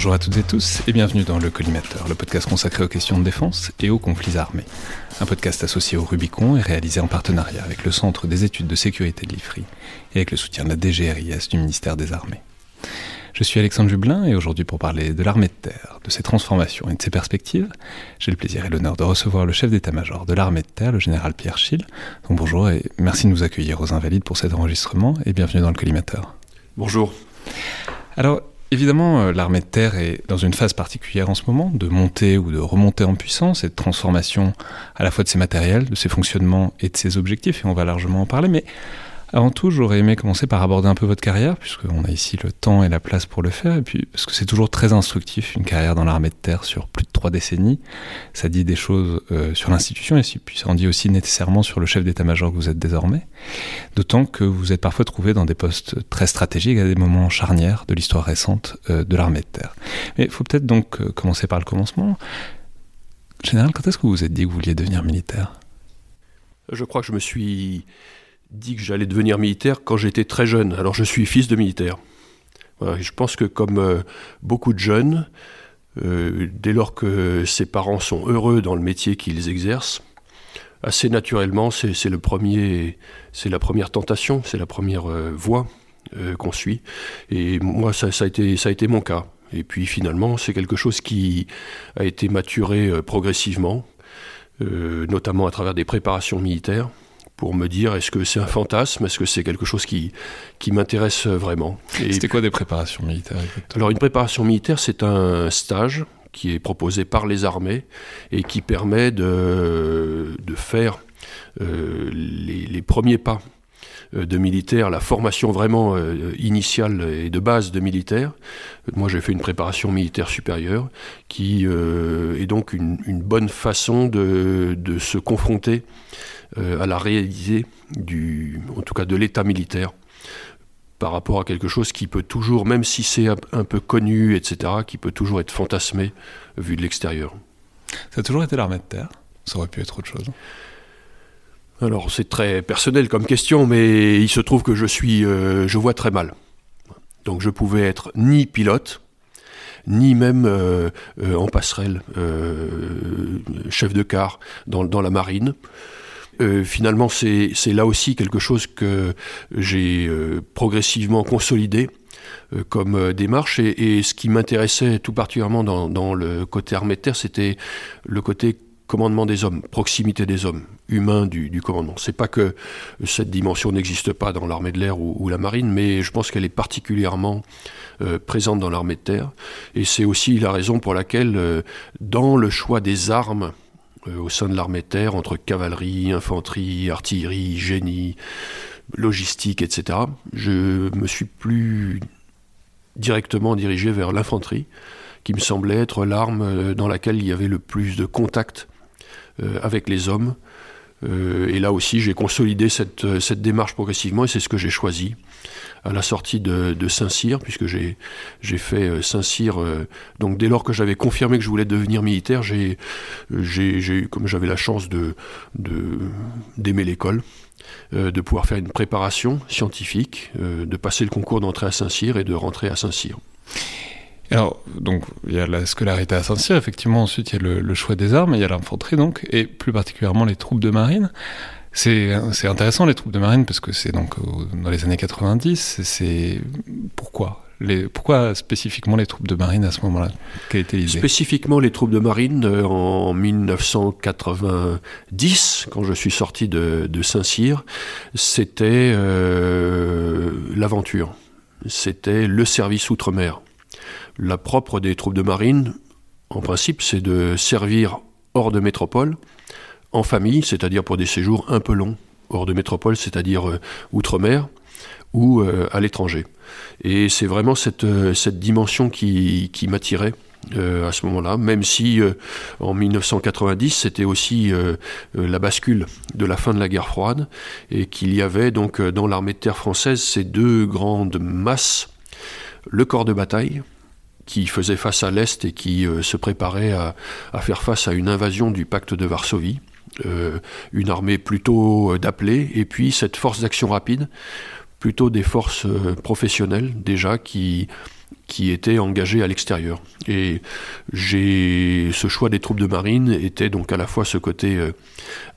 Bonjour à toutes et tous et bienvenue dans Le Collimateur, le podcast consacré aux questions de défense et aux conflits armés. Un podcast associé au Rubicon et réalisé en partenariat avec le Centre des études de sécurité de l'IFRI et avec le soutien de la DGRIS du ministère des Armées. Je suis Alexandre Jublin et aujourd'hui pour parler de l'armée de terre, de ses transformations et de ses perspectives, j'ai le plaisir et l'honneur de recevoir le chef d'état-major de l'armée de terre, le général Pierre Schill. Donc bonjour et merci de nous accueillir aux Invalides pour cet enregistrement et bienvenue dans le collimateur. Bonjour. Alors, Évidemment, euh, l'armée de terre est dans une phase particulière en ce moment, de montée ou de remontée en puissance et de transformation à la fois de ses matériels, de ses fonctionnements et de ses objectifs, et on va largement en parler, mais avant tout, j'aurais aimé commencer par aborder un peu votre carrière, puisqu'on a ici le temps et la place pour le faire, et puis parce que c'est toujours très instructif, une carrière dans l'armée de terre sur plus de trois décennies. Ça dit des choses euh, sur l'institution, et puis ça en dit aussi nécessairement sur le chef d'état-major que vous êtes désormais. D'autant que vous êtes parfois trouvé dans des postes très stratégiques à des moments charnières de l'histoire récente euh, de l'armée de terre. Mais il faut peut-être donc euh, commencer par le commencement. Général, quand est-ce que vous vous êtes dit que vous vouliez devenir militaire? Je crois que je me suis dit que j'allais devenir militaire quand j'étais très jeune. Alors je suis fils de militaire. je pense que comme euh, beaucoup de jeunes, euh, dès lors que ses parents sont heureux dans le métier qu'ils exercent, assez naturellement, c'est la première tentation, c'est la première euh, voie qu'on suit. Et moi, ça, a été, ça a été mon cas. Et puis finalement, c'est quelque chose qui a été maturé progressivement, notamment à travers des préparations militaires pour me dire est-ce que c'est un fantasme, est-ce que c'est quelque chose qui, qui m'intéresse vraiment. C'était quoi des préparations militaires Alors une préparation militaire, c'est un stage qui est proposé par les armées et qui permet de, de faire euh, les, premiers pas euh, de militaire, la formation vraiment euh, initiale et de base de militaire. Moi, j'ai fait une préparation militaire supérieure qui est donc une, une bonne façon de, de se confronter à la réalité du, en tout cas de l'état militaire par rapport à quelque chose qui peut toujours, même si c'est un peu connu, etc., qui peut toujours être fantasmé vu de l'extérieur. Ça a toujours été l'armée de terre Ça aurait pu être autre chose Alors c'est très personnel comme question, mais il se trouve que je suis, euh, je vois très mal. Donc je pouvais être ni pilote, ni même euh, en passerelle, chef de car dans, dans la marine. Euh, finalement, c'est là aussi quelque chose que j'ai euh, progressivement consolidé euh, comme démarche. Et, ce qui m'intéressait tout particulièrement dans, le côté armée de terre, c'était le côté commandement des hommes, proximité des hommes, humains du, du commandement. C'est pas que cette dimension n'existe pas dans l'armée de l'air ou, la marine, mais je pense qu'elle est particulièrement présente dans l'armée de terre. Et c'est aussi la raison pour laquelle, dans le choix des armes, au sein de l'armée terre, entre cavalerie, infanterie, artillerie, génie, logistique, etc. Je me suis plus directement dirigé vers l'infanterie, qui me semblait être l'arme euh, dans laquelle il y avait le plus de contact euh, avec les hommes. et là aussi, j'ai consolidé cette, cette, démarche progressivement et c'est ce que j'ai choisi à la sortie de, Saint-Cyr, puisque j'ai fait euh, Saint-Cyr. Euh, donc dès lors que j'avais confirmé que je voulais devenir militaire, j'ai eu, comme j'avais la chance de d'aimer l'école, euh, de pouvoir faire une préparation scientifique, de passer le concours d'entrée à Saint-Cyr et de rentrer à Saint-Cyr. Alors, donc, il y a la scolarité à Saint-Cyr, effectivement, ensuite il y a le, choix des armes, il y a l'infanterie, donc, et plus particulièrement les troupes de marine. C'est intéressant les troupes de marine parce que c'est donc dans les années 90. C'est pourquoi les, pourquoi spécifiquement les troupes de marine à ce moment-là? Quelle était l'idée? Spécifiquement les troupes de marine euh, en 1990, quand je suis sorti de, Saint-Cyr, c'était euh, l'aventure. C'était le service outre-mer. La propre des troupes de marine, en principe, c'est de servir hors de métropole, en famille, c'est-à-dire pour des séjours un peu longs, hors de métropole, c'est-à-dire euh, outre-mer, ou à l'étranger. Et c'est vraiment cette, euh, dimension qui, m'attirait. Euh, à ce moment-là, même si euh, en 1990 c'était aussi la bascule de la fin de la guerre froide et qu'il y avait donc dans l'armée de terre française ces deux grandes masses, le corps de bataille qui faisait face à l'Est et qui se préparait à, faire face à une invasion du pacte de Varsovie, une armée plutôt d'appelés, et puis cette force d'action rapide plutôt des forces euh, professionnelles déjà qui, qui étaient engagées à l'extérieur. Et j'ai ce choix des troupes de marine était donc à la fois ce côté euh,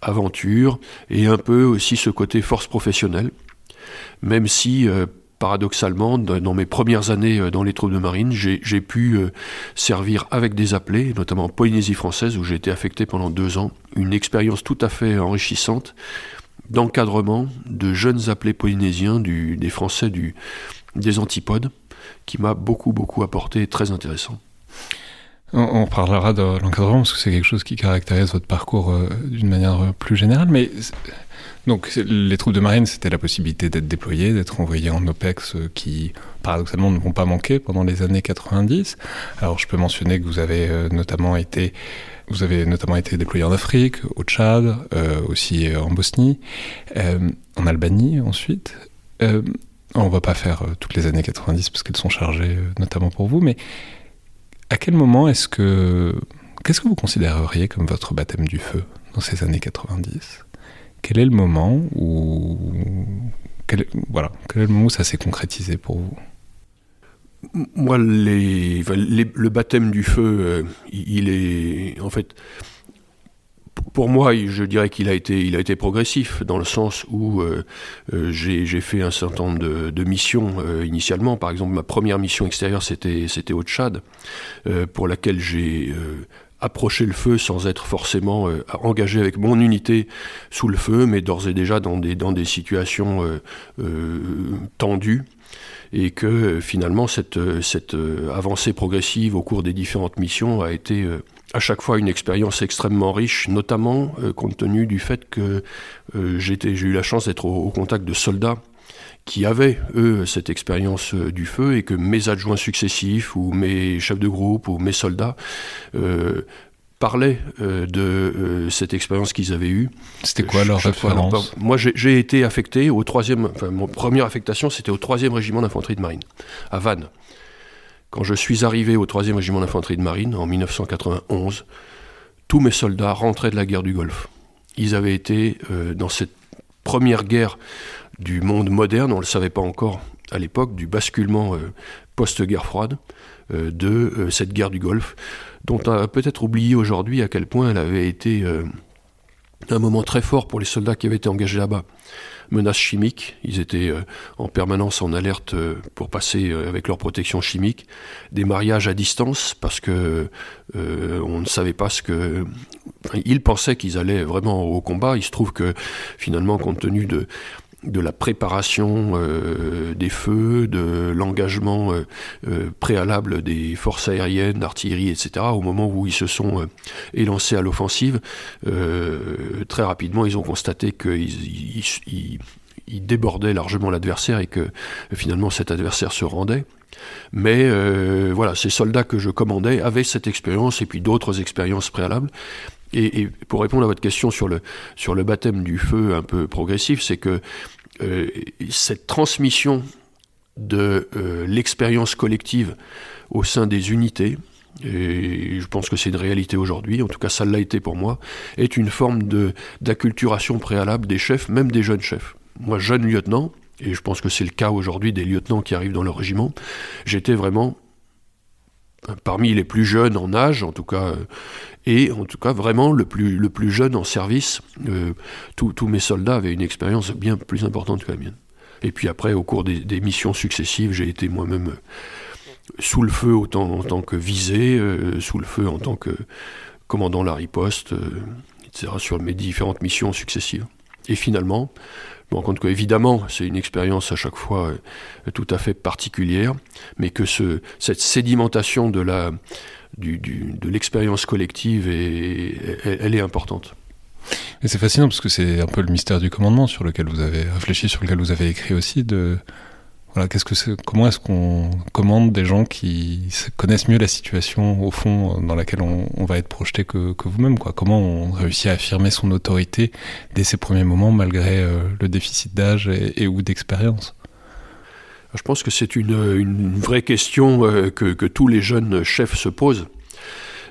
aventure et un peu aussi ce côté force professionnelle, même si euh, paradoxalement, dans mes premières années dans les troupes de marine, j'ai pu servir avec des appelés, notamment en Polynésie française, où j'ai été affecté pendant deux ans. Une expérience tout à fait enrichissante, d'encadrement de jeunes appelés polynésiens, des Français des antipodes, qui m'a beaucoup, beaucoup apporté, très intéressant. On, parlera de l'encadrement parce que c'est quelque chose qui caractérise votre parcours euh, d'une manière euh, plus générale, mais donc les troupes de marine, c'était la possibilité d'être déployées, d'être envoyées en OPEX euh, qui, paradoxalement, ne vont pas manquer pendant les années 90. Alors je peux mentionner que vous avez notamment été vous avez notamment été déployé en Afrique, au Tchad, aussi en Bosnie, en Albanie ensuite. on va pas faire toutes les années 90 parce qu'elles sont chargées notamment pour vous, mais à quel moment est-ce que... Qu'est-ce que vous considéreriez comme votre baptême du feu dans ces années 90 Quel est le moment où... Voilà, quel est le moment où ça s'est concrétisé pour vous? Moi, le baptême du feu, euh, il est en fait, pour moi, je dirais qu'il a été, il a été progressif dans le sens où euh, euh, j'ai fait un certain nombre de, missions initialement. Par exemple, ma première mission extérieure, c'était c'était au Tchad, pour laquelle j'ai approché le feu sans être forcément engagé avec mon unité sous le feu, mais d'ores et déjà dans des, dans des situations tendues et que euh, finalement cette, euh, cette euh, avancée progressive au cours des différentes missions a été à chaque fois une expérience extrêmement riche, notamment compte tenu du fait que j'ai eu la chance d'être au, contact de soldats qui avaient, eux, cette expérience du feu et que mes adjoints successifs ou mes chefs de groupe ou mes soldats parlaient euh, de euh, cette expérience qu'ils avaient eue. C'était quoi leur référence Moi, j'ai été affecté au troisième. Enfin, mon première affectation, c'était au troisième régiment d'infanterie de marine, à Vannes. Quand je suis arrivé au troisième régiment d'infanterie de marine en 1991, tous mes soldats rentraient de la guerre du Golfe. Ils avaient été euh, dans cette première guerre du monde moderne, on ne le savait pas encore à l'époque, du basculement post-guerre froide, de cette guerre du Golfe dont on a peut-être oublié aujourd'hui à quel point elle avait été euh, un moment très fort pour les soldats qui avaient été engagés là-bas. Menaces chimiques, ils étaient euh, en permanence en alerte euh, pour passer avec leur protection chimique. Des mariages à distance parce que on ne savait pas ce que. ils pensaient qu'ils allaient vraiment au combat. Il se trouve que finalement, compte tenu de, de la préparation euh, des feux, de l'engagement euh, euh, préalable des forces aériennes, d'artillerie, etc. Au moment où ils se sont élancés à l'offensive, très rapidement, ils ont constaté qu'ils ils, débordaient largement l'adversaire et que finalement cet adversaire se rendait. Mais voilà, ces soldats que je commandais avaient cette expérience et puis d'autres expériences préalables. Et, pour répondre à votre question sur le, sur le baptême du feu un peu progressif, c'est que euh, cette transmission de euh, l'expérience collective au sein des unités, et je pense que c'est une réalité aujourd'hui, en tout cas ça l'a été pour moi, est une forme d'acculturation préalable des chefs, même des jeunes chefs. Moi, jeune lieutenant, et je pense que c'est le cas aujourd'hui des lieutenants qui arrivent dans leur régiment, j'étais vraiment parmi les plus jeunes en âge, en tout cas, et en tout cas vraiment le plus, jeune en service. tous mes soldats avaient une expérience bien plus importante que la mienne. Et puis après, au cours des, missions successives, j'ai été moi-même sous le feu en tant que visé, sous le feu en tant que commandant la riposte, etc., sur mes différentes missions successives. Et finalement, me rends compte qu'évidemment, c'est une expérience à chaque fois euh, tout à fait particulière, mais que ce, cette sédimentation de la, du, de l'expérience collective, est, elle, est importante. Et c'est fascinant parce que c'est un peu le mystère du commandement sur lequel vous avez réfléchi, sur lequel vous avez écrit aussi, de, voilà, comment est-ce qu'on commande des gens qui connaissent mieux la situation au fond dans laquelle on, va être projeté que, vous-même quoi? Comment on réussit à affirmer son autorité dès ses premiers moments malgré euh, le déficit d'âge et, ou d'expérience? Je pense que c'est une, vraie question euh, que, tous les jeunes chefs se posent.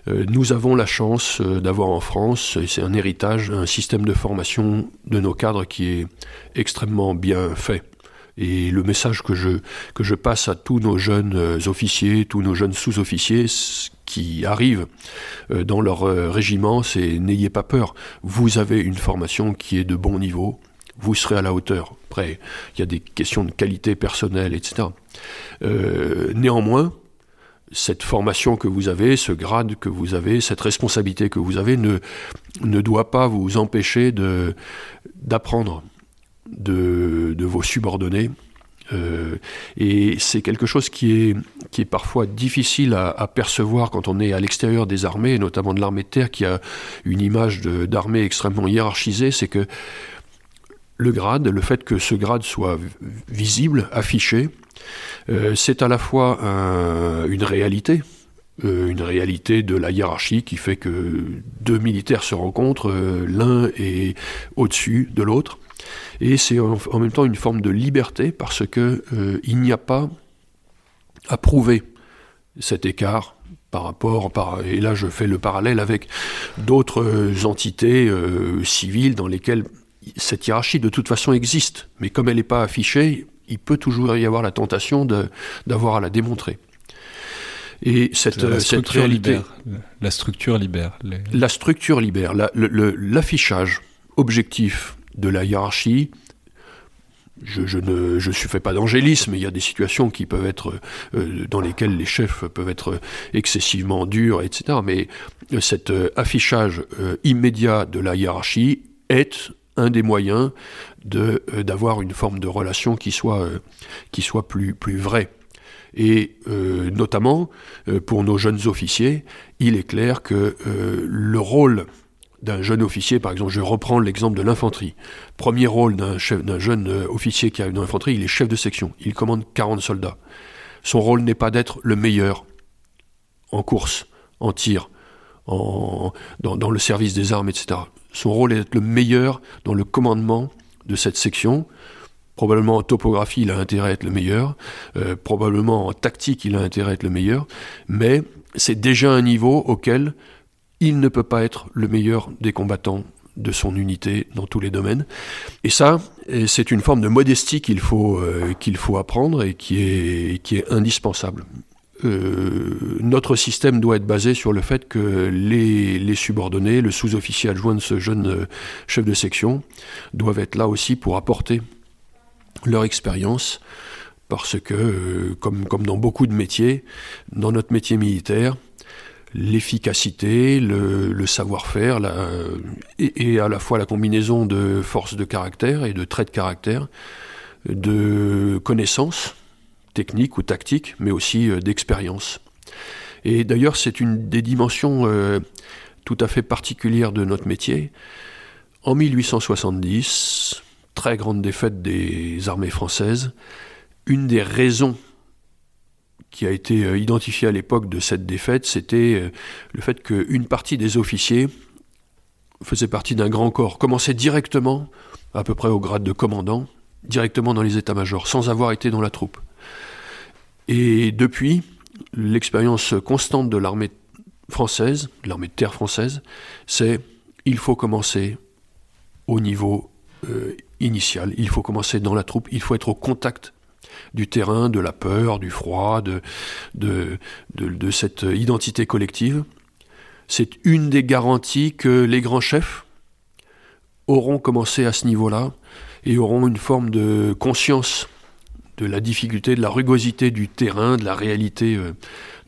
Euh, nous avons la chance d'avoir en France, et c'est un héritage, un système de formation de nos cadres qui est extrêmement bien fait. Et le message que je, que je passe à tous nos jeunes euh, officiers, tous nos jeunes sous-officiers qui arrivent euh, dans leur euh, régiment, c'est n'ayez pas peur. Vous avez une formation qui est de bon niveau, vous serez à la hauteur. Après, il y a des questions de qualité personnelle, etc. néanmoins, cette formation que vous avez, ce grade que vous avez, cette responsabilité que vous avez ne, ne doit pas vous empêcher d'apprendre de, vos subordonnés. Euh, et c'est quelque chose qui est, parfois difficile à, percevoir quand on est à l'extérieur des armées, notamment de l'armée de terre, qui a une image d'armée extrêmement hiérarchisée, c'est que le grade, le fait que ce grade soit visible, affiché, euh, c'est à la fois une réalité, euh, une réalité de la hiérarchie qui fait que deux militaires se rencontrent, l'un est au-dessus de l'autre, et c'est en, même temps une forme de liberté parce que euh, il n'y a pas à prouver cet écart par rapport, par, et là je fais le parallèle avec d'autres euh, entités euh, civiles dans lesquelles cette hiérarchie de toute façon existe, mais comme elle n'est pas affichée, il peut toujours y avoir la tentation d'avoir à la démontrer. Et cette, la cette réalité. Libère. La structure libère. La structure libère. L'affichage objectif de la hiérarchie. Je, ne je fais pas d'angélisme, il y a des situations qui peuvent être euh, dans lesquelles les chefs peuvent être excessivement durs, etc. Mais cet euh, affichage euh, immédiat de la hiérarchie est un des moyens de d'avoir une forme de relation qui soit qui soit plus plus vraie. Et notamment pour nos jeunes officiers, il est clair que le rôle d'un jeune officier, par exemple, je reprends l'exemple de l'infanterie. Premier rôle d'un jeune euh, officier qui a une infanterie, il est chef de section. Il commande 40 soldats. Son rôle n'est pas d'être le meilleur en course, en tir, dans, le service des armes, etc. Son rôle est d'être le meilleur dans le commandement de cette section. Probablement en topographie, il a intérêt à être le meilleur. Euh, probablement en tactique, il a intérêt à être le meilleur. Mais c'est déjà un niveau auquel il ne peut pas être le meilleur des combattants de son unité dans tous les domaines. Et ça, c'est une forme de modestie qu'il faut, euh, apprendre et qui est, indispensable. Euh, notre système doit être basé sur le fait que les, subordonnés, le sous-officier adjoint de ce jeune euh, chef de section, doivent être là aussi pour apporter leur expérience, parce que, comme dans beaucoup de métiers, dans notre métier militaire, l'efficacité, le, savoir-faire, et, à la fois la combinaison de force de caractère et de traits de caractère, de connaissances techniques ou tactiques, mais aussi euh, d'expérience. Et d'ailleurs, c'est une des dimensions euh, tout à fait particulières de notre métier. En 1870, très grande défaite des armées françaises, une des raisons qui a été euh, identifié à l'époque de cette défaite, c'était euh, le fait qu'une partie des officiers faisait partie d'un grand corps, commençait directement, à peu près au grade de commandant, directement dans les états-majors, sans avoir été dans la troupe. Et depuis, l'expérience constante de l'armée française, de l'armée de terre française, c'est il faut commencer au niveau euh, initial, il faut commencer dans la troupe, il faut être au contact du terrain, de la peur, du froid, de, de, de, cette identité collective. C'est une des garanties que les grands chefs auront commencé à ce niveau-là et auront une forme de conscience de la difficulté, de la rugosité du terrain, de la réalité euh,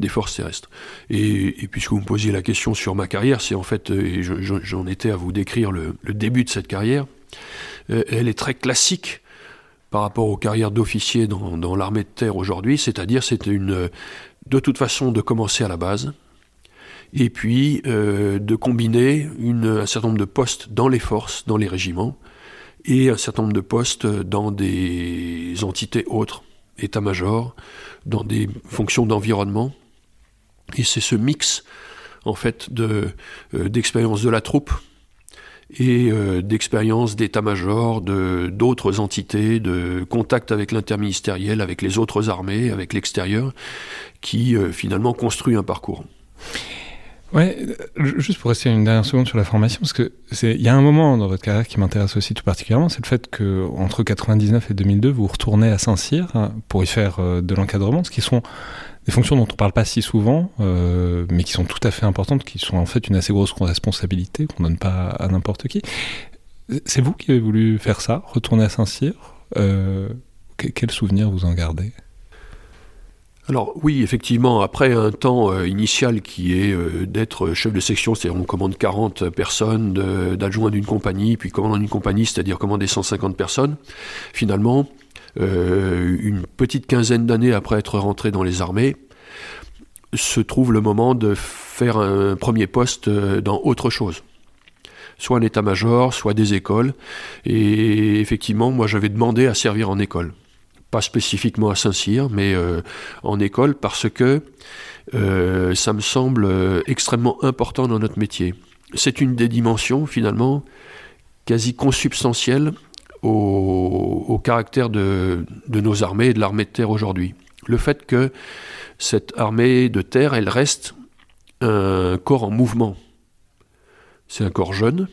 des forces terrestres. Et, puisque vous me posiez la question sur ma carrière, c'est en fait, euh, j'en étais à vous décrire le, début de cette carrière, euh, elle est très classique par rapport aux carrières d'officiers dans, l'armée de terre aujourd'hui, c'est-à-dire c'était une, de toute façon de commencer à la base, et puis de combiner un certain nombre de postes dans les forces, dans les régiments, et un certain nombre de postes dans des entités autres, état-major, dans des fonctions d'environnement. Et c'est ce mix, en fait, euh, d'expérience de la troupe et euh, d'expérience d'état-major, de, d'autres entités, de contact avec l'interministériel, avec les autres armées, avec l'extérieur, qui euh, finalement construit un parcours. Ouais, juste pour rester une dernière seconde sur la formation, parce que c'est, il y a un moment dans votre carrière qui m'intéresse aussi tout particulièrement, c'est le fait que entre 99 et 2002, vous retournez à Saint-Cyr hein, pour y faire euh, de l'encadrement, ce qui sont des fonctions dont on parle pas si souvent, euh, mais qui sont tout à fait importantes, qui sont en fait une assez grosse responsabilité qu'on donne pas à n'importe qui. C'est vous qui avez voulu faire ça, retourner à Saint-Cyr. Euh, quel souvenir vous en gardez? Alors oui, effectivement, après un temps euh, initial qui est d'être chef de section, c'est-à-dire on commande 40 personnes, d'adjoint d'une compagnie, puis commandant d'une compagnie, c'est-à-dire commander 150 personnes, finalement, euh, une petite quinzaine d'années après être rentré dans les armées, se trouve le moment de faire un premier poste dans autre chose soit un état-major, soit des écoles. Et effectivement, moi j'avais demandé à servir en école pas spécifiquement à Saint-Cyr, mais euh, en école, parce que euh, ça me semble euh, extrêmement important dans notre métier. C'est une des dimensions, finalement, quasi consubstantielles au, caractère de, nos armées et de l'armée de terre aujourd'hui. Le fait que cette armée de terre, elle reste un corps en mouvement. C'est un corps jeune,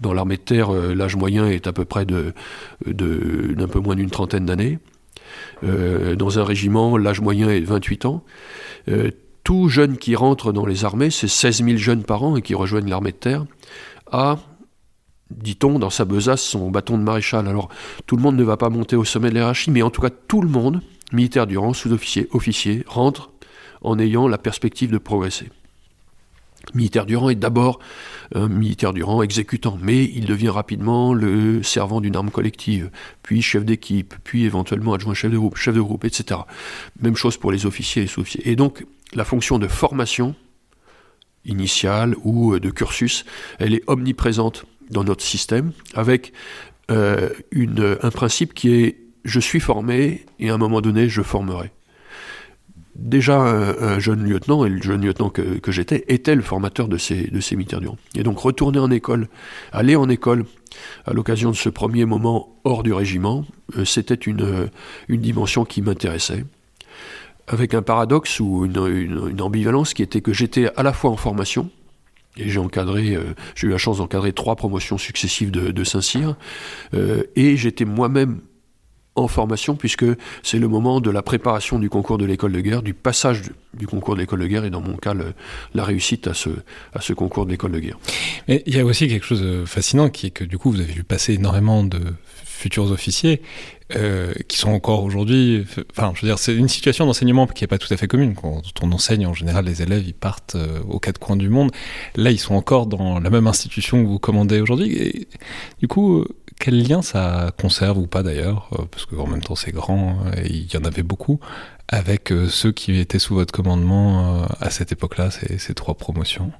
dans l'armée de terre, l'âge moyen est à peu près d'un de, d'un peu moins d'une trentaine d'années. Euh, dans un régiment, l'âge moyen est de 28 ans. Euh, tout jeune qui rentre dans les armées, c'est 16 000 jeunes par an et qui rejoignent l'armée de terre, a, dit-on, dans sa besace son bâton de maréchal. Alors, tout le monde ne va pas monter au sommet de l'hierarchie, mais en tout cas, tout le monde, militaire du rang, sous-officier, officier, rentre en ayant la perspective de progresser. Militaire du rang est d'abord un militaire du rang exécutant, mais il devient rapidement le servant d'une arme collective, puis chef d'équipe, puis éventuellement adjoint chef de groupe, chef de groupe, etc. Même chose pour les officiers et sous-officiers. Et donc, la fonction de formation initiale ou de cursus, elle est omniprésente dans notre système, avec euh, un principe qui est je suis formé et à un moment donné je formerai déjà un, jeune lieutenant, et le jeune lieutenant que, j'étais, était le formateur de ces, de ces. Et donc retourner en école, aller en école, à l'occasion de ce premier moment hors du régiment, euh, c'était une dimension qui m'intéressait. Avec un paradoxe ou une, ambivalence qui était que j'étais à la fois en formation, et j'ai encadré, euh, j'ai eu la chance d'encadrer trois promotions successives de, Saint-Cyr, euh, et j'étais moi-même en formation, puisque c'est le moment de la préparation du concours de l'école de guerre, du passage du concours de l'école de guerre, et dans mon cas, la réussite à ce, à ce concours de l'école de guerre. Mais il y a aussi quelque chose de fascinant, qui est que du coup, vous avez vu passer énormément de futurs officiers, euh, qui sont encore aujourd'hui. Enfin, je veux dire, c'est une situation d'enseignement qui n'est pas tout à fait commune. Quand on enseigne, en général, les élèves, ils partent euh, aux quatre coins du monde. Là, ils sont encore dans la même institution que vous commandez aujourd'hui. Du coup, euh, quel lien ça conserve ou pas d'ailleurs, euh, parce qu'en même temps c'est grand et il y en avait beaucoup, avec ceux qui étaient sous votre commandement à cette époque-là, ces, trois promotions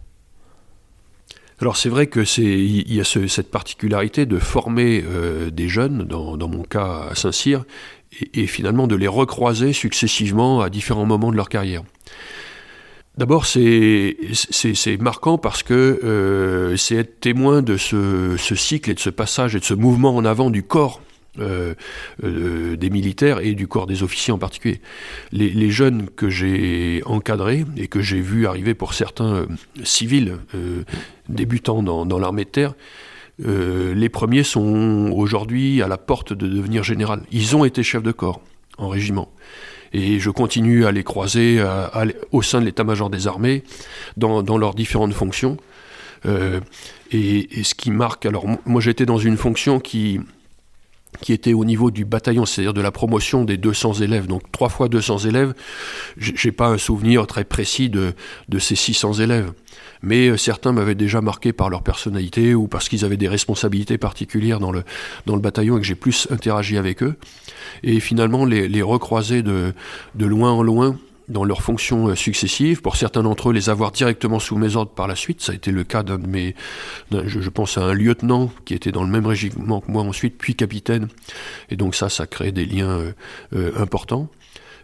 alors c'est vrai que y a cette particularité de former des jeunes, dans, mon cas à Saint-Cyr, et, finalement de les recroiser successivement à différents moments de leur carrière. D'abord, c'est marquant parce que euh, c'est être témoin de ce, cycle et de ce passage et de ce mouvement en avant du corps euh, euh, des militaires et du corps des officiers en particulier. Les, jeunes que j'ai encadrés et que j'ai vus arriver pour certains civils débutants dans, l'armée de terre, les premiers sont aujourd'hui à la porte de devenir général. Ils ont été chefs de corps. en régiment. Et je continue à les croiser au sein de l'état-major des armées, dans, leurs différentes fonctions. et, et, ce qui marque, alors moi j'étais dans une fonction qui, qui était au niveau du bataillon, c'est-à-dire de la promotion des 200 élèves. Donc trois fois 200 élèves, j'ai pas un souvenir très précis de, de ces 600 élèves. Mais euh, certains m'avaient déjà marqué par leur personnalité ou parce qu'ils avaient des responsabilités particulières dans le, bataillon et que j'ai plus interagi avec eux. Et finalement, les, recroiser de loin en loin, dans leurs fonctions euh, successives. Pour certains d'entre eux, les avoir directement sous mes ordres par la suite. Ça a été le cas d'un de mes, je, pense à un lieutenant qui était dans le même régiment que moi ensuite, puis capitaine. Et donc ça, ça crée des liens euh, euh, importants.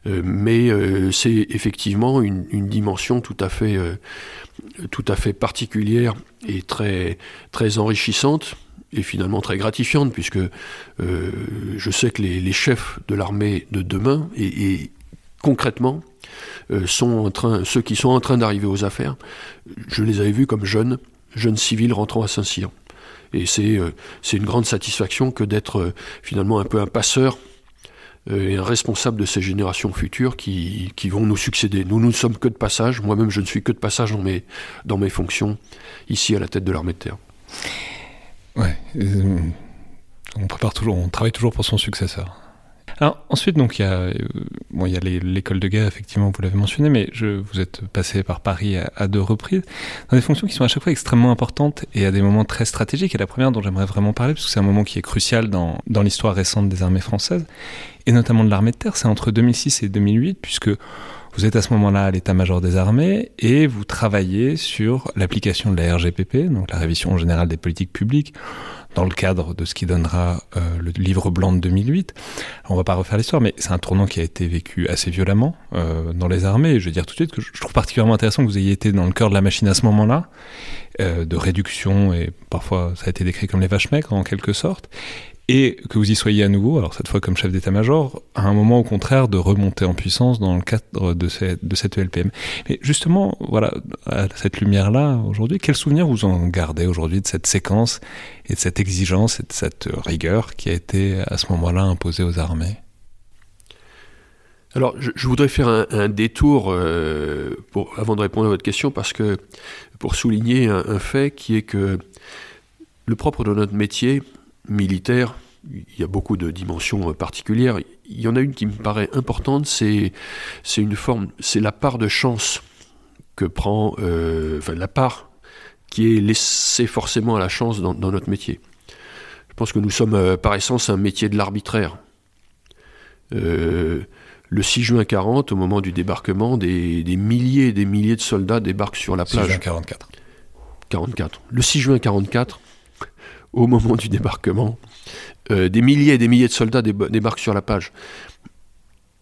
mais c'est effectivement une, dimension tout à fait, tout à fait particulière et très, très enrichissante et finalement très gratifiante, puisque je sais que les, chefs de l'armée de demain, et concrètement, sont en train, ceux qui sont en train d'arriver aux affaires, je les avais vus comme jeunes, jeunes civils rentrant à Saint-Cyr. Et c'est euh, une grande satisfaction que d'être euh, finalement un peu un passeur et un responsable de ces générations futures qui, qui, vont nous succéder. Nous, nous ne sommes que de passage. Moi-même, je ne suis que de passage dans mes, dans mes fonctions ici à la tête de l'armée de terre. Ouais. on prépare toujours, on travaille toujours pour son successeur. Alors ensuite, donc il y a, euh, bon, il y a l'école de guerre, effectivement, vous l'avez mentionné, mais je, vous êtes passé par Paris à, deux reprises, dans des fonctions qui sont à chaque fois extrêmement importantes et à des moments très stratégiques. Et la première dont j'aimerais vraiment parler, parce que c'est un moment qui est crucial dans, dans l'histoire récente des armées françaises, et notamment de l'armée de terre, c'est entre 2006 et 2008, puisque vous êtes à ce moment-là à l'état-major des armées et vous travaillez sur l'application de la RGPP, donc la révision générale des politiques publiques, dans le cadre de ce qui donnera euh, le livre blanc de 2008. On va pas refaire l'histoire, mais c'est un tournant qui a été vécu assez violemment euh, dans les armées. Je veux dire tout de suite que je trouve particulièrement intéressant que vous ayez été dans le cœur de la machine à ce moment-là, euh, de réduction, et parfois ça a été décrit comme les vaches maigres en quelque sorte, et que vous y soyez à nouveau, alors cette fois comme chef d'état-major, à un moment au contraire de remonter en puissance dans le cadre de cette, de ELPM. Mais justement, voilà, à cette lumière-là, aujourd'hui, quel souvenir vous en gardez aujourd'hui de cette séquence et de cette exigence et de cette rigueur qui a été à ce moment-là imposée aux armées? Alors, je, voudrais faire un, détour euh, pour, avant de répondre à votre question, parce que pour souligner un fait qui est que le propre de notre métier, militaire, il y a beaucoup de dimensions euh, particulières. Il y en a une qui me paraît importante, c'est une forme, c'est la part de chance que prend, euh, enfin la part qui est laissée forcément à la chance dans, notre métier. Je pense que nous sommes euh, par essence un métier de l'arbitraire. le 6 juin 40, au moment du débarquement, des, milliers et des milliers de soldats débarquent sur la plage. 6 juin 44. 44. Le 6 juin 44, au moment du débarquement. Euh, des milliers et des milliers de soldats débarquent sur la page.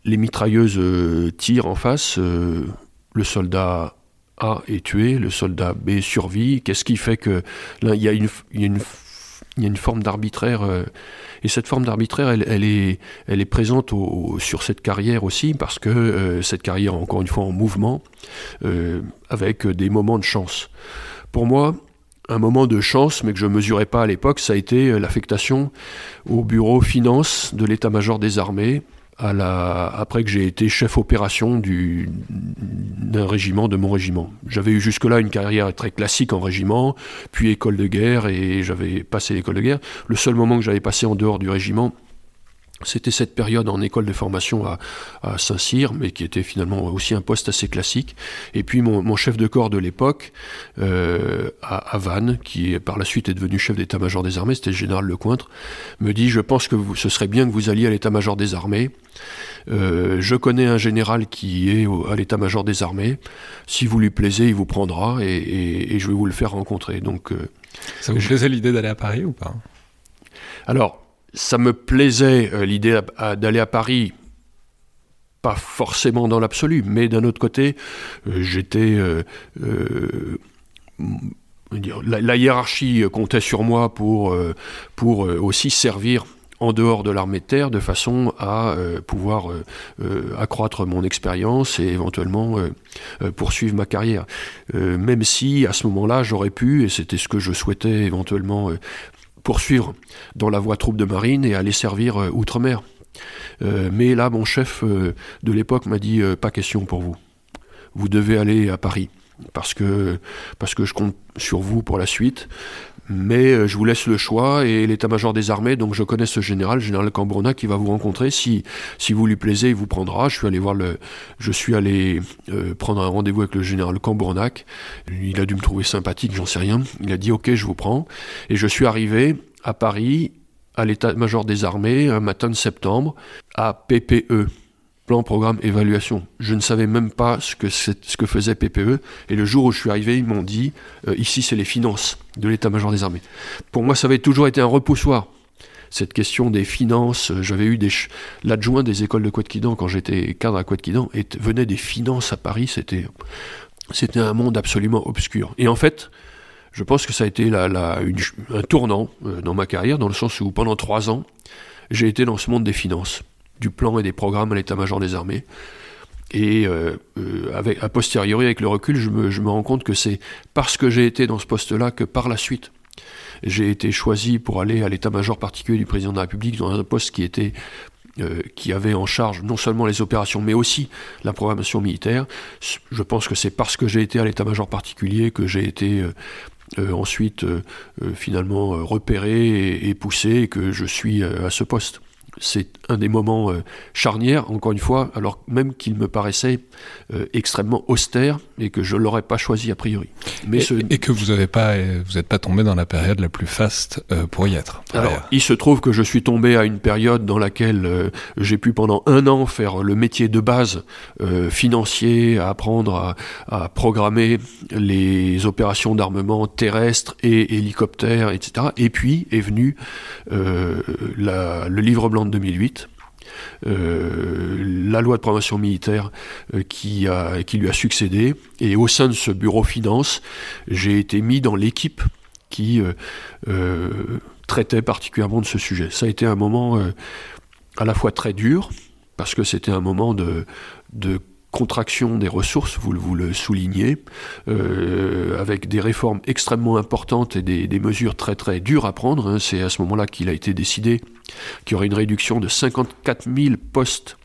Les mitrailleuses euh, tirent en face. Euh, le soldat A est tué, le soldat B survit. Qu'est-ce qui fait que là, il y a une, forme d'arbitraire et cette forme d'arbitraire, elle est présente sur cette carrière aussi, parce que cette carrière, encore une fois, en mouvement, avec des moments de chance. Pour moi, un moment de chance, mais que je ne mesurais pas à l'époque, ça a été euh, l'affectation au bureau finance de l'état-major des armées, après que j'ai été chef opération d'un régiment, de mon régiment. J'avais eu jusque-là une carrière très classique en régiment, puis école de guerre, et j'avais passé l'école de guerre. Le seul moment que j'avais passé en dehors du régiment, c'était cette période en école de formation à, Saint-Cyr, mais qui était finalement aussi un poste assez classique. Et puis mon, chef de corps de l'époque, euh, à, Vannes, qui par la suite est devenu chef d'état-major des armées, c'était le général Lecointre, me dit Je pense que ce serait bien que vous alliez à l'état-major des armées. Euh, je connais un général qui est à l'état-major des armées. Si vous lui plaisez, il vous prendra et, je vais vous le faire rencontrer. Donc, euh, Ça vous plaisait l'idée d'aller à Paris ou pas? Alors, ça me plaisait euh, l'idée d'aller à Paris, pas forcément dans l'absolu, mais d'un autre côté, euh, j'étais... Euh, la, hiérarchie comptait sur moi pour, pour aussi servir en dehors de l'armée de terre de façon à pouvoir accroître mon expérience et éventuellement poursuivre ma carrière. même si à ce moment-là j'aurais pu, et c'était ce que je souhaitais éventuellement poursuivre dans la voie troupe de marine et aller servir euh, outre-mer. mais là, mon chef de l'époque m'a dit pas question pour vous. Vous devez aller à Paris parce que je compte sur vous pour la suite. Mais euh, je vous laisse le choix et l'état-major des armées, donc je connais ce général, général Cambronnac, qui va vous rencontrer. Si, si vous lui plaisez, il vous prendra. Je suis allé voir le, je suis allé euh, prendre un rendez-vous avec le général Cambronnac. Il a dû me trouver sympathique, j'en sais rien. Il a dit OK, je vous prends. Et je suis arrivé à Paris, à l'état-major des armées, un matin de septembre, à PPE plan, programme, évaluation. Je ne savais même pas ce que, faisait PPE. Et le jour où je suis arrivé, ils m'ont dit, euh, ici c'est les finances de l'état-major des armées. Pour moi, ça avait toujours été un repoussoir. Cette question des finances, j'avais eu des l'adjoint des écoles de Quatquidan quand j'étais cadre à Quatquidan, venait des finances à Paris, c'était un monde absolument obscur. Et en fait, je pense que ça a été un tournant euh, dans ma carrière, dans le sens où pendant trois ans, j'ai été dans ce monde des finances du plan et des programmes à l'état-major des armées. Et euh, euh, avec, a posteriori, avec le recul, je me, rends compte que c'est parce que j'ai été dans ce poste-là que par la suite, j'ai été choisi pour aller à l'état-major particulier du président de la République dans un poste qui était euh, qui avait en charge non seulement les opérations, mais aussi la programmation militaire. Je pense que c'est parce que j'ai été à l'état-major particulier que j'ai été ensuite finalement repéré et, poussé que je suis à ce poste c'est un des moments euh, charnières, encore une fois, alors même qu'il me paraissait euh, extrêmement austère et que je ne l'aurais pas choisi a priori. Mais et, que vous n'êtes pas, vous pas tombé dans la période la plus faste euh, pour y être. Alors, il se trouve que je suis tombé à une période dans laquelle j'ai pu pendant un an faire le métier de base financier, à apprendre à, à, programmer les opérations d'armement terrestre et hélicoptère, etc. Et puis est venu la, le livre blanc 2008. Euh, la loi de programmation militaire euh, qui, lui a succédé. Et au sein de ce bureau finance, j'ai été mis dans l'équipe qui euh, traitait particulièrement de ce sujet. Ça a été un moment à la fois très dur, parce que c'était un moment de contraction des ressources, vous, le soulignez, euh, avec des réformes extrêmement importantes et des, mesures très très dures à prendre. Hein. C'est à ce moment-là qu'il a été décidé qu'il y aurait une réduction de 54 000 postes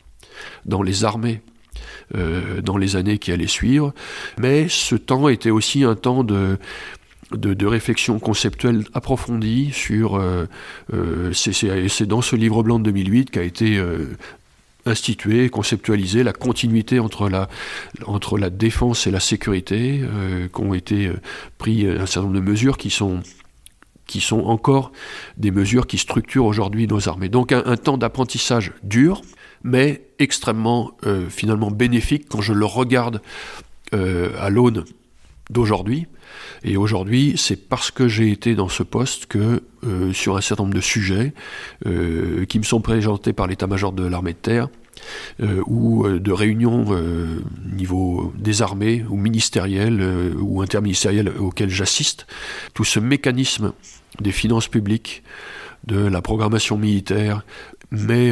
dans les armées euh, dans les années qui allaient suivre. Mais ce temps était aussi un temps de, de, réflexion conceptuelle approfondie sur. Euh, c'est dans ce livre blanc de 2008 qu'a été instituer, conceptualiser la continuité entre la, défense et la sécurité, euh, qu'ont été euh, pris un certain nombre de mesures qui sont encore des mesures qui structurent aujourd'hui nos armées. Donc un, temps d'apprentissage dur, mais extrêmement euh, finalement bénéfique quand je le regarde à l'aune d'aujourd'hui. Et aujourd'hui, c'est parce que j'ai été dans ce poste que, euh, sur un certain nombre de sujets euh, qui me sont présentés par l'état-major de l'armée de terre, euh, ou de réunions niveau des armées, ou ministérielles, ou interministérielles auxquelles j'assiste, tout ce mécanisme des finances publiques, de la programmation militaire, mais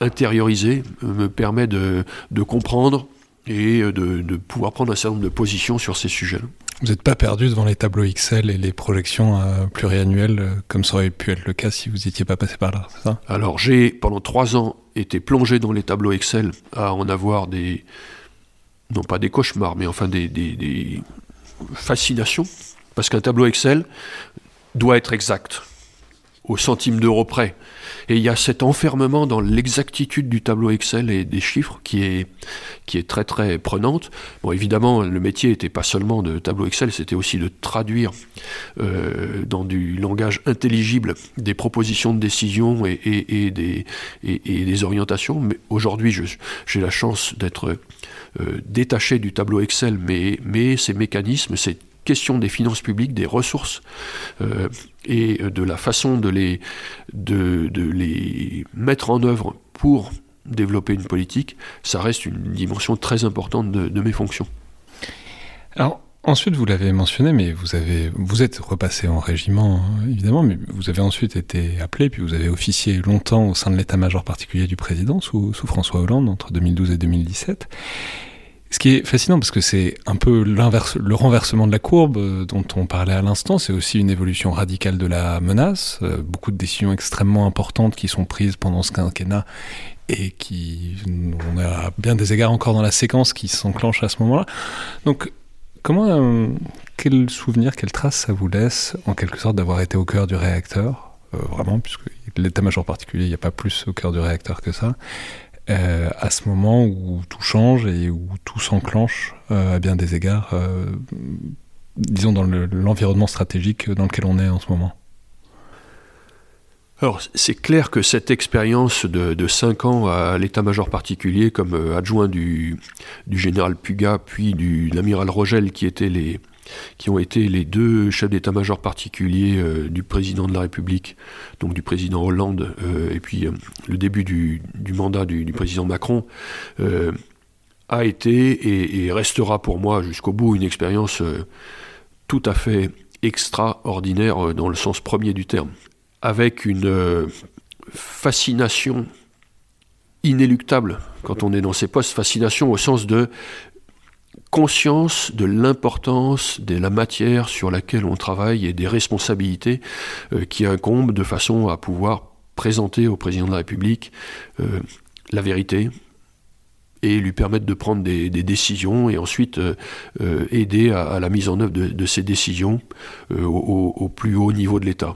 intériorisé, me permet de, comprendre et de, de, pouvoir prendre un certain nombre de positions sur ces sujets-là. Vous n'êtes pas perdu devant les tableaux Excel et les projections euh, pluriannuelles, euh, comme ça aurait pu être le cas si vous n'étiez pas passé par là, c'est ça? Alors j'ai, pendant trois ans, été plongé dans les tableaux Excel à en avoir des, non pas des cauchemars, mais enfin des, fascinations, parce qu'un tableau Excel doit être exact, au centime d'euro près. Et il y a cet enfermement dans l'exactitude du tableau Excel et des chiffres qui est, qui est très très prenante. Bon, évidemment, le métier n'était pas seulement de tableau Excel, c'était aussi de traduire euh, dans du langage intelligible des propositions de décision et, des, et, des orientations. Mais aujourd'hui, j'ai la chance d'être euh, détaché du tableau Excel, mais, mais ces mécanismes, ces question des finances publiques, des ressources euh, et de la façon de les, de, de, les mettre en œuvre pour développer une politique, ça reste une dimension très importante de, de mes fonctions. Alors, Ensuite, vous l'avez mentionné, mais vous avez, vous êtes repassé en régiment, évidemment, mais vous avez ensuite été appelé, puis vous avez officié longtemps au sein de l'état-major particulier du président sous, sous, François Hollande entre 2012 et 2017. Ce qui est fascinant, parce que c'est un peu le renversement de la courbe euh, dont on parlait à l'instant, c'est aussi une évolution radicale de la menace, euh, beaucoup de décisions extrêmement importantes qui sont prises pendant ce quinquennat et qui, on a bien des égards encore dans la séquence qui s'enclenche à ce moment-là. Donc, comment, euh, quel souvenir, quelle trace ça vous laisse, en quelque sorte, d'avoir été au cœur du réacteur, vraiment, puisque l'état-major particulier, il n'y a pas plus au cœur du réacteur que ça. Euh, à ce moment où tout change et où tout s'enclenche euh, à bien des égards, euh, disons dans l'environnement stratégique dans lequel on est en ce moment. Alors, c'est clair que cette expérience de, de cinq ans à l'état-major particulier, comme adjoint du, du général Puga, puis de l'amiral Rogel, qui étaient les, qui ont été les deux chefs d'état-major particuliers euh, du président de la République, donc du président Hollande, euh, et puis euh, le début du, mandat du, président Macron, a été et, restera pour moi jusqu'au bout une expérience tout à fait extraordinaire dans le sens premier du terme, avec une fascination inéluctable quand on est dans ces postes, fascination au sens de conscience de l'importance de la matière sur laquelle on travaille et des responsabilités euh, qui incombent de façon à pouvoir présenter au président de la République euh, la vérité et lui permettre de prendre des, décisions et ensuite euh, aider à, la mise en œuvre de, ces décisions au, plus haut niveau de l'État.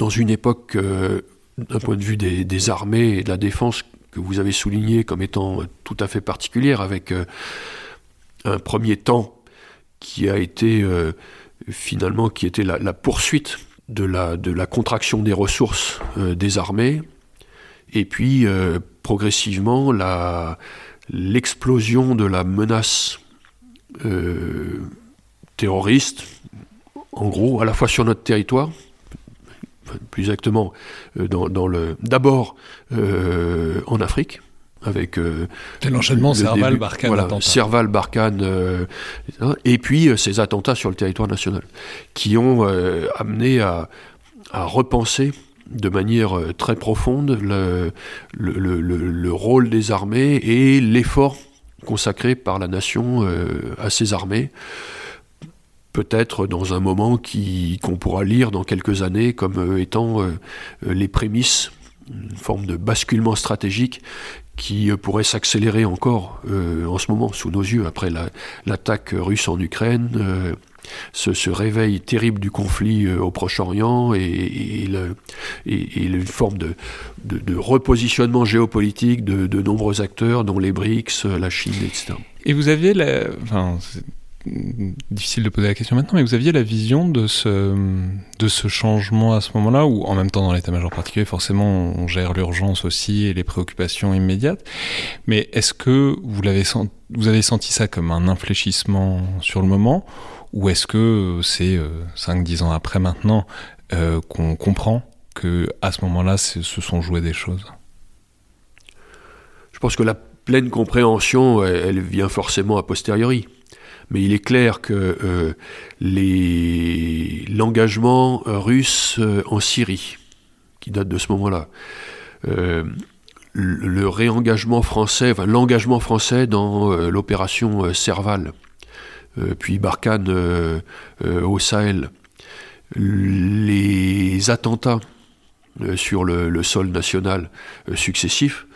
Dans une époque, d'un point de vue des, des, armées et de la défense, que vous avez souligné comme étant tout à fait particulière, avec un premier temps qui a été euh, finalement qui était la, poursuite de la, de la contraction des ressources euh, des armées, et puis euh, progressivement l'explosion de la menace terroriste, en gros, à la fois sur notre territoire, plus exactement dans, d'abord en Afrique, avec euh, l'enchaînement Serval Barkhane voilà, Serval Barkhane euh, et puis euh, ces attentats sur le territoire national qui ont euh, amené à, à, repenser de manière très profonde le, le, le, le rôle des armées et l'effort consacré par la nation à ces armées. Peut-être dans un moment qui qu'on pourra lire dans quelques années comme étant les prémices une forme de basculement stratégique qui euh, pourrait s'accélérer encore euh, en ce moment sous nos yeux après l'attaque russe en Ukraine, euh, ce, réveil terrible du conflit au Proche-Orient et, une forme de, repositionnement géopolitique de, nombreux acteurs, dont les BRICS, la Chine, etc. Et vous aviez la, difficile de poser la question maintenant, mais vous aviez la vision de ce, de ce changement à ce moment-là, où en même temps dans l'état-major particulier, forcément, on gère l'urgence aussi et les préoccupations immédiates. Mais est-ce que vous, vous avez senti ça comme un infléchissement sur le moment, ou est-ce que c'est 5-10 euh, ans après maintenant euh, qu'on comprend que à ce moment-là, se sont jouées des choses? Je pense que la pleine compréhension, elle vient forcément a posteriori mais il est clair que euh, l'engagement russe euh, en Syrie, qui date de ce moment-là, euh, le, réengagement français, enfin, l'engagement français dans l'opération Serval, puis Barkhane au Sahel, les attentats sur le, sol national successifs,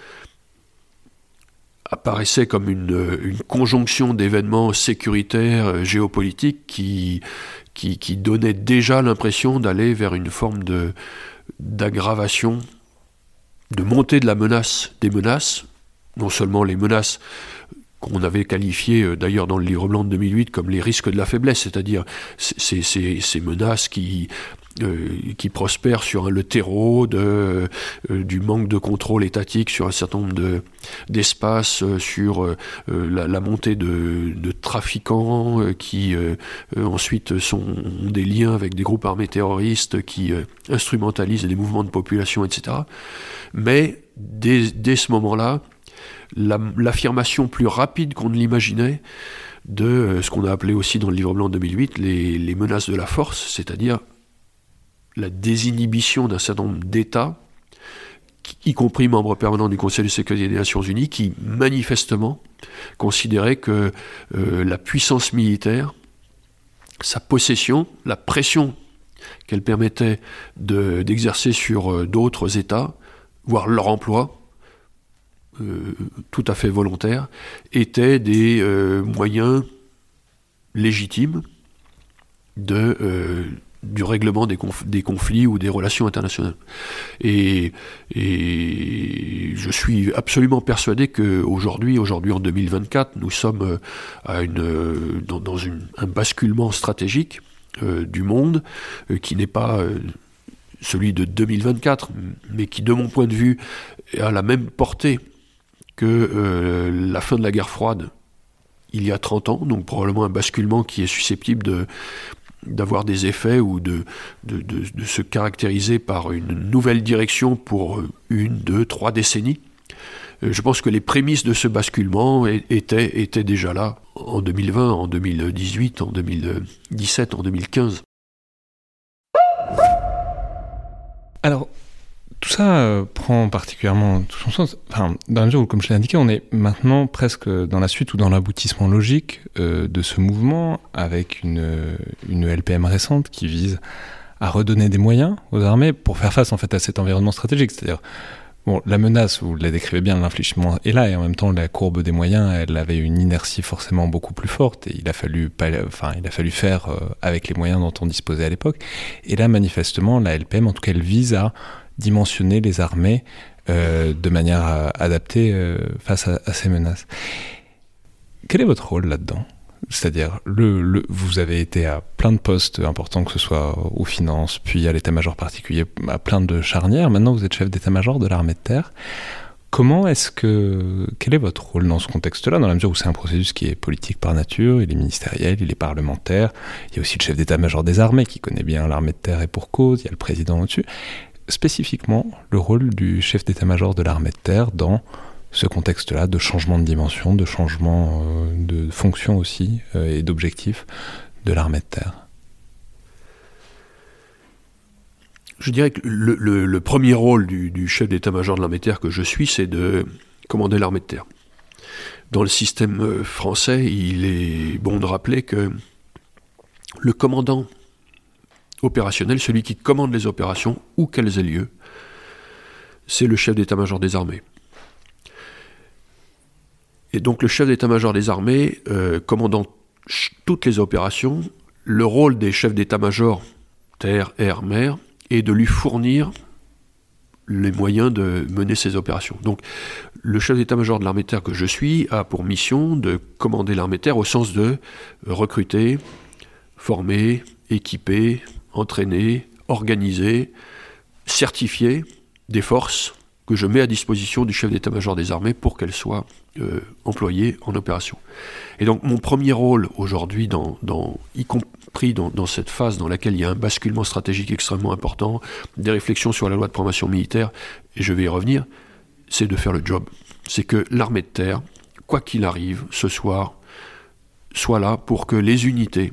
apparaissait comme une, conjonction d'événements sécuritaires, euh, géopolitiques qui, qui, qui donnait déjà l'impression d'aller vers une forme d'aggravation, de montée de la menace des menaces, non seulement les menaces qu'on avait qualifiées euh, d'ailleurs dans le livre blanc de 2008 comme les risques de la faiblesse, c'est-à-dire ces, ces, ces menaces qui euh, qui prospère sur le terreau euh, du manque de contrôle étatique sur un certain nombre d'espaces, euh, sur la, montée de, trafiquants qui ensuite ont des liens avec des groupes armés terroristes qui instrumentalisent des mouvements de population, etc. Mais dès ce moment-là, l'affirmation plus rapide qu'on ne l'imaginait de ce qu'on a appelé aussi dans le livre blanc de 2008 les, les menaces de la force, c'est-à-dire la désinhibition d'un certain nombre d'États y compris membre permanent du Conseil de sécurité des Nations Unies, qui manifestement considérait que euh, la puissance militaire, sa possession, la pression qu'elle permettait d'exercer sur euh, d'autres États, voire leur emploi, euh, tout à fait volontaire, étaient des moyens légitimes de, du règlement des, conflits ou des relations internationales. Et, je suis absolument persuadé qu'aujourd'hui, aujourd'hui en 2024, nous sommes euh, euh, dans, un basculement stratégique euh, du monde euh, qui n'est pas euh, celui de 2024, mais qui, de mon point de vue, a la même portée que euh, la fin de la guerre froide il y a 30 ans, donc probablement un basculement qui est susceptible de, d'avoir des effets ou de, de, de, se caractériser par une nouvelle direction pour une, deux, trois décennies. Euh, je pense que les prémices de ce basculement étaient, étaient déjà là en 2020, en 2018, en 2017, en 2015. Alors, tout ça euh, prend particulièrement tout son sens. Enfin, dans la mesure où, comme je l'ai indiqué, on est maintenant presque dans la suite ou dans l'aboutissement logique euh, de ce mouvement avec une, une LPM récente qui vise à redonner des moyens aux armées pour faire face en fait à cet environnement stratégique. C'est-à-dire, bon, la menace, vous la décrivez bien, l'infligement est là et en même temps la courbe des moyens, elle avait une inertie forcément beaucoup plus forte et il a fallu, enfin, il a fallu faire euh, avec les moyens dont on disposait à l'époque. Et là, manifestement, la LPM, en tout cas, elle vise à dimensionner les armées euh, de manière adaptée euh, face à, ces menaces. Quel est votre rôle là-dedans? C'est-à-dire, vous avez été à plein de postes importants, que ce soit aux finances, puis à l'état-major particulier, à plein de charnières. Maintenant, vous êtes chef d'état-major de l'armée de terre. Comment est-ce que. Quel est votre rôle dans ce contexte-là, dans la mesure où c'est un processus qui est politique par nature, il est ministériel, il est parlementaire, il y a aussi le chef d'état-major des armées qui connaît bien l'armée de terre et pour cause, il y a le président au-dessus spécifiquement le rôle du chef d'état-major de l'armée de terre dans ce contexte-là de changement de dimension, de changement euh, de fonction aussi euh, et d'objectif de l'armée de terre Je dirais que le, premier rôle du, du chef d'état-major de l'armée de terre que je suis, c'est de commander l'armée de terre. Dans le système euh, français, il est bon de rappeler que le commandant opérationnel, celui qui commande les opérations, où qu'elles aient lieu, c'est le chef d'état-major des armées. Et donc le chef d'état-major des armées, euh, commandant toutes les opérations, le rôle des chefs d'état-major, terre, air, mer, est de lui fournir les moyens de mener ces opérations. Donc le chef d'état-major de l'armée terre que je suis a pour mission de commander l'armée terre au sens de recruter, former, équiper, entraîner, organiser, certifier des forces que je mets à disposition du chef d'état-major des armées pour qu'elles soient euh, employées en opération. Et donc mon premier rôle aujourd'hui, y compris dans, dans, cette phase dans laquelle il y a un basculement stratégique extrêmement important, des réflexions sur la loi de promotion militaire, et je vais y revenir, c'est de faire le job. C'est que l'armée de terre, quoi qu'il arrive ce soir, soit là pour que les unités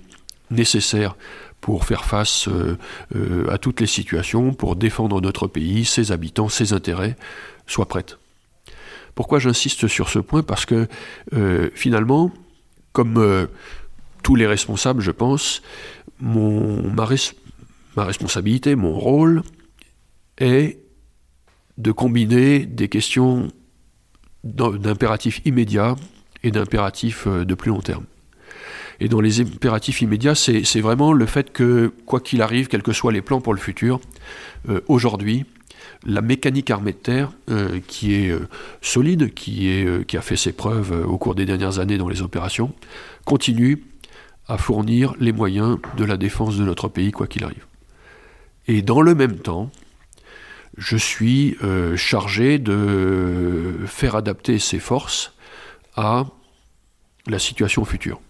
nécessaires pour faire face euh, euh, à toutes les situations, pour défendre notre pays, ses habitants, ses intérêts, soient prêtes. Pourquoi j'insiste sur ce point? Parce que euh, finalement, comme tous les responsables, je pense, mon, ma, ma responsabilité, mon rôle est de combiner des questions d'impératifs immédiats et d'impératifs de plus long terme. Et dans les impératifs immédiats, c'est vraiment le fait que, quoi qu'il arrive, quels que soient les plans pour le futur, euh, aujourd'hui, la mécanique armée de terre, euh, qui est euh, solide, qui, est, qui a fait ses preuves au cours des dernières années dans les opérations, continue à fournir les moyens de la défense de notre pays, quoi qu'il arrive. Et dans le même temps, je suis chargé de faire adapter ces forces à la situation future.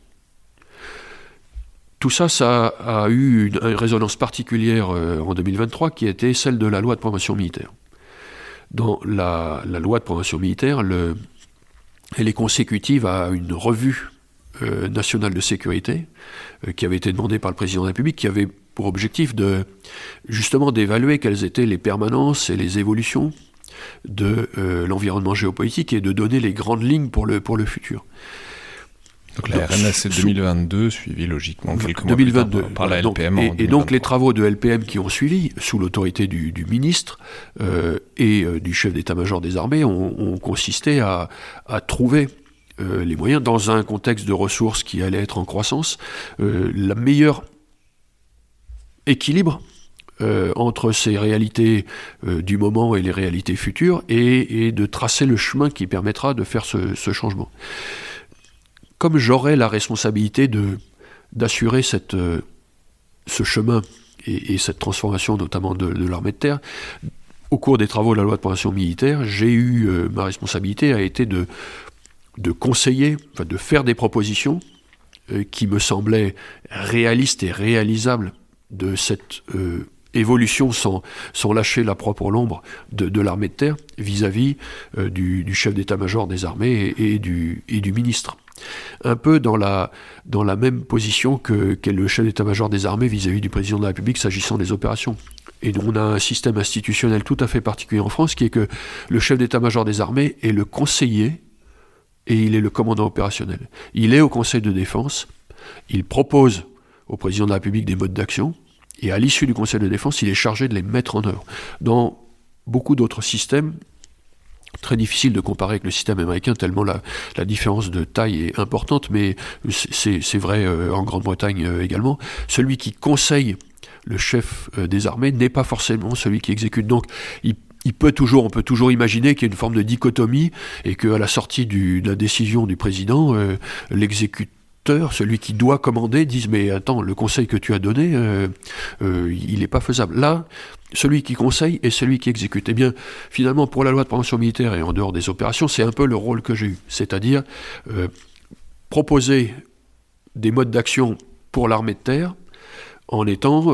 Tout ça, ça a eu une, résonance particulière euh, en 2023 qui était celle de la loi de promotion militaire. Dans la, loi de promotion militaire, le, elle est consécutive à une revue euh, nationale de sécurité euh, qui avait été demandée par le président de la République, qui avait pour objectif de justement d'évaluer quelles étaient les permanences et les évolutions de l'environnement géopolitique et de donner les grandes lignes pour le futur. Donc la c'est 2022, suivi logiquement quelques mois 2022, par, la LPM. et, donc les travaux de LPM qui ont suivi, sous l'autorité du, ministre et du chef d'état-major des armées, ont, consisté à, à trouver euh, les moyens, dans un contexte de ressources qui allait être en croissance, euh, la meilleure équilibre euh, entre ces réalités du moment et les réalités futures, et, de tracer le chemin qui permettra de faire ce, changement. Comme j'aurai la responsabilité de d'assurer cette, ce chemin et, cette transformation notamment de, de l'armée de terre, au cours des travaux de la loi de programmation militaire, j'ai eu ma responsabilité a été de de conseiller, enfin de faire des propositions euh, qui me semblaient réalistes et réalisables de cette euh, évolution sans, sans lâcher la propre l'ombre de, l'armée de terre vis-à-vis euh, du, chef d'état-major des armées et, du, et du ministre. Un peu dans la, même position que le chef d'état-major des armées vis-à-vis du président de la République s'agissant des opérations. Et on a un système institutionnel tout à fait particulier en France qui est que le chef d'état-major des armées est le conseiller et il est le commandant opérationnel. Il est au Conseil de défense, il propose au président de la République des modes d'action, et à l'issue du Conseil de défense, il est chargé de les mettre en œuvre. Dans beaucoup d'autres systèmes, très difficile de comparer avec le système américain, tellement la, différence de taille est importante, mais c'est vrai euh, en Grande-Bretagne euh, également, celui qui conseille le chef euh, des armées n'est pas forcément celui qui exécute. Donc il peut toujours, on peut toujours imaginer qu'il y a une forme de dichotomie et qu'à la sortie de la décision du président, euh, l'exécuteur, celui qui doit commander, dise mais attends, le conseil que tu as donné, euh, euh, il n'est pas faisable. Là, celui qui conseille et celui qui exécute. Eh bien, finalement, pour la loi de prévention militaire et en dehors des opérations, c'est un peu le rôle que j'ai eu, c'est-à-dire proposer des modes d'action pour l'armée de terre en étant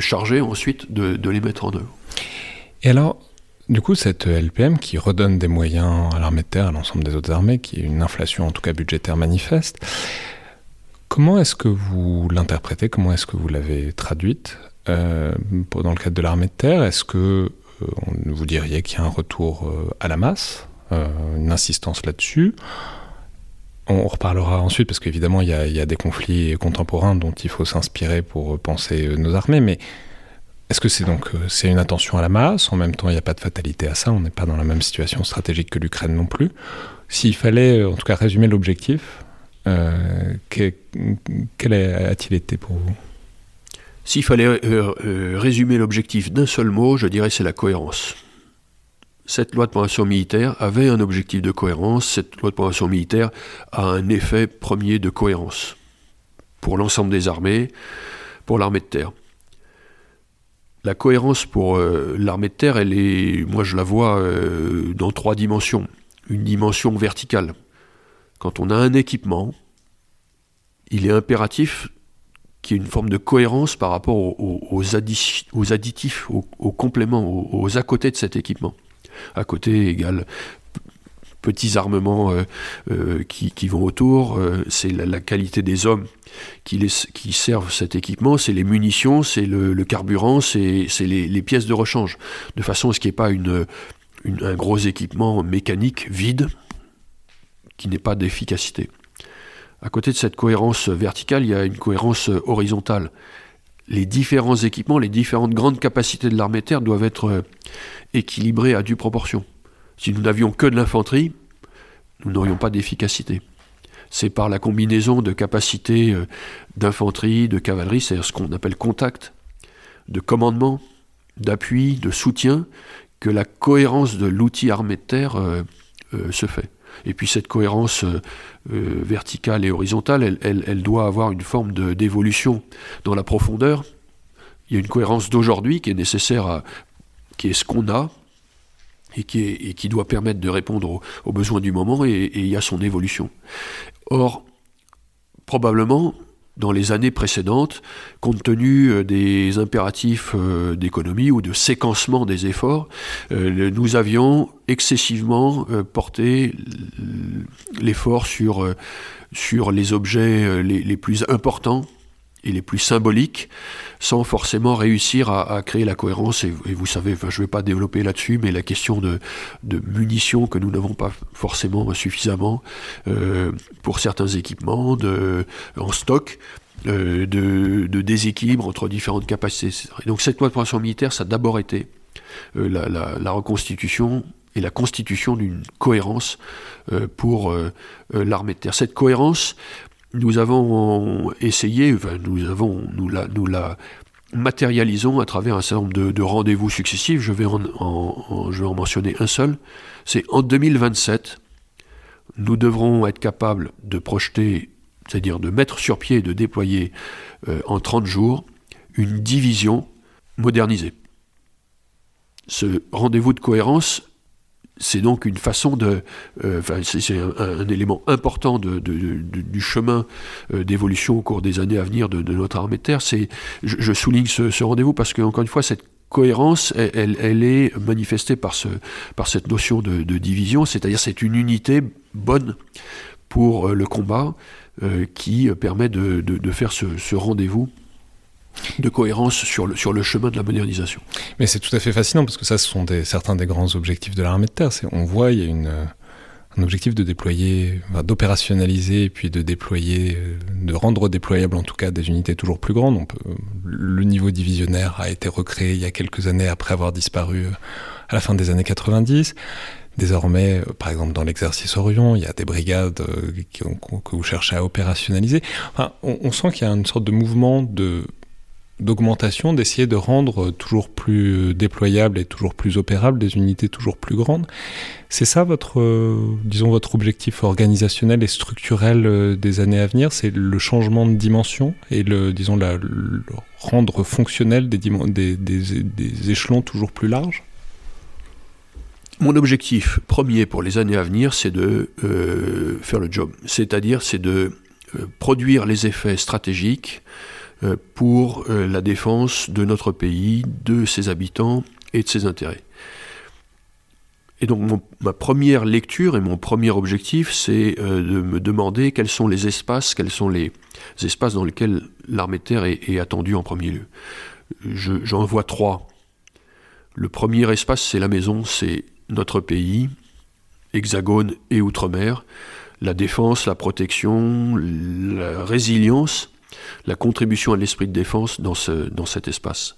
chargé ensuite de les mettre en œuvre. Et alors, du coup, cette LPM qui redonne des moyens à l'armée de terre, à l'ensemble des autres armées, qui est une inflation en tout cas budgétaire manifeste, comment est-ce que vous l'interprétez? Comment est-ce que vous l'avez traduite euh, dans le cadre de l'armée de terre? Est-ce que euh, vous diriez qu'il y a un retour euh, à la masse, une insistance là-dessus? On reparlera ensuite parce qu'évidemment il, il y, a des conflits contemporains dont il faut s'inspirer pour penser nos armées, mais est-ce que c'est donc euh, une attention à la masse? En même temps, il n'y a pas de fatalité à ça. On n'est pas dans la même situation stratégique que l'Ukraine non plus. S'il fallait, euh, en tout cas, résumer l'objectif, euh, quel a-t-il été pour vous? S'il fallait résumer l'objectif d'un seul mot, je dirais c'est la cohérence. Cette loi de programmation militaire avait un objectif de cohérence. Cette loi de programmation militaire a un effet premier de cohérence pour l'ensemble des armées, pour l'armée de terre la cohérence pour euh, l'armée de terre, elle est, moi je la vois euh, dans trois dimensions. Une dimension verticale. Quand on a un équipement, il est impératif qu'il y ait une forme de cohérence par rapport aux, additifs, aux, compléments, aux, à côté de cet équipement. À côté égale petits armements euh, qui, vont autour, c'est la, qualité des hommes qui, servent cet équipement, c'est les munitions, c'est le, carburant, c'est les, pièces de rechange, de façon à ce qu'il n'y ait pas un gros équipement mécanique vide qui n'ait pas d'efficacité. À côté de cette cohérence verticale, il y a une cohérence horizontale. Les différents équipements, les différentes grandes capacités de l'armée terre doivent être équilibrées à due proportion. Si nous n'avions que de l'infanterie, nous n'aurions pas d'efficacité c'est par la combinaison de capacités euh, d'infanterie, de cavalerie, c'est-à-dire ce qu'on appelle contact, de commandement, d'appui, de soutien, que la cohérence de l'outil armé de terre euh, euh, se fait. Et puis cette cohérence verticale et horizontale, elle, doit avoir une forme d'évolution dans la profondeur. Il y a une cohérence d'aujourd'hui qui est nécessaire à, qui est ce qu'on a, et qui, doit permettre de répondre aux, besoins du moment, et, il y a son évolution. Or, probablement, dans les années précédentes, compte tenu euh, des impératifs euh, d'économie ou de séquencement des efforts, euh, nous avions excessivement porté l'effort sur les objets les, plus importants et les plus symboliques sans forcément réussir à, créer la cohérence. Et, vous savez, je ne vais pas développer là-dessus, mais la question de, munitions que nous n'avons pas forcément suffisamment euh, pour certains équipements en stock. Euh, de, déséquilibre entre différentes capacités. Et donc cette loi de programmation militaire, ça a d'abord été euh, la, reconstitution et la constitution d'une cohérence pour l'armée de terre. Cette cohérence, nous avons essayé, nous avons, nous la, nous la matérialisons à travers un certain nombre de, rendez-vous successifs. Je vais en, je vais en mentionner un seul. C'est en 2027, nous devrons être capables de projeter, c'est-à-dire de mettre sur pied et de déployer euh, en 30 jours une division modernisée. Ce rendez-vous de cohérence c'est donc une façon de. Euh, c'est un, élément important du chemin euh, d'évolution au cours des années à venir de, notre armée de terre. Je, je, souligne ce, rendez-vous parce que, encore une fois, cette cohérence, elle, est manifestée par, ce, par cette notion de, division, c'est-à-dire c'est une unité bonne pour euh, le combat qui permet de, faire ce rendez-vous de cohérence sur le, sur le chemin de la modernisation. Mais c'est tout à fait fascinant parce que ça, ce sont certains des grands objectifs de l'armée de terre. On voit, il y a une, un objectif de déployer, d'opérationnaliser puis de déployer, de rendre déployables en tout cas des unités toujours plus grandes. Peut, le niveau divisionnaire a été recréé il y a quelques années après avoir disparu à la fin des années 90. Désormais, par exemple, dans l'exercice Orion, il y a des brigades euh, que vous cherchez à opérationnaliser. On sent qu'il y a une sorte de mouvement de d'augmentation, d'essayer de rendre toujours plus déployables et toujours plus opérables des unités toujours plus grandes. C'est ça votre, euh, disons, votre objectif organisationnel et structurel euh, des années à venir, c'est le changement de dimension et le, disons, la, rendre fonctionnel des, échelons toujours plus larges? Mon objectif premier pour les années à venir, c'est de euh, faire le job. C'est-à-dire, c'est de produire les effets stratégiques pour euh, la défense de notre pays, de ses habitants et de ses intérêts. Et donc ma première lecture et mon premier objectif, c'est euh, de me demander quels sont les espaces, quels sont les espaces dans lesquels l'armée de terre est, attendue en premier lieu. J'en vois trois. Le premier espace, c'est la maison, c'est notre pays, hexagone et outre-mer, la défense, la protection, la résilience la contribution à l'esprit de défense dans, ce, dans cet espace.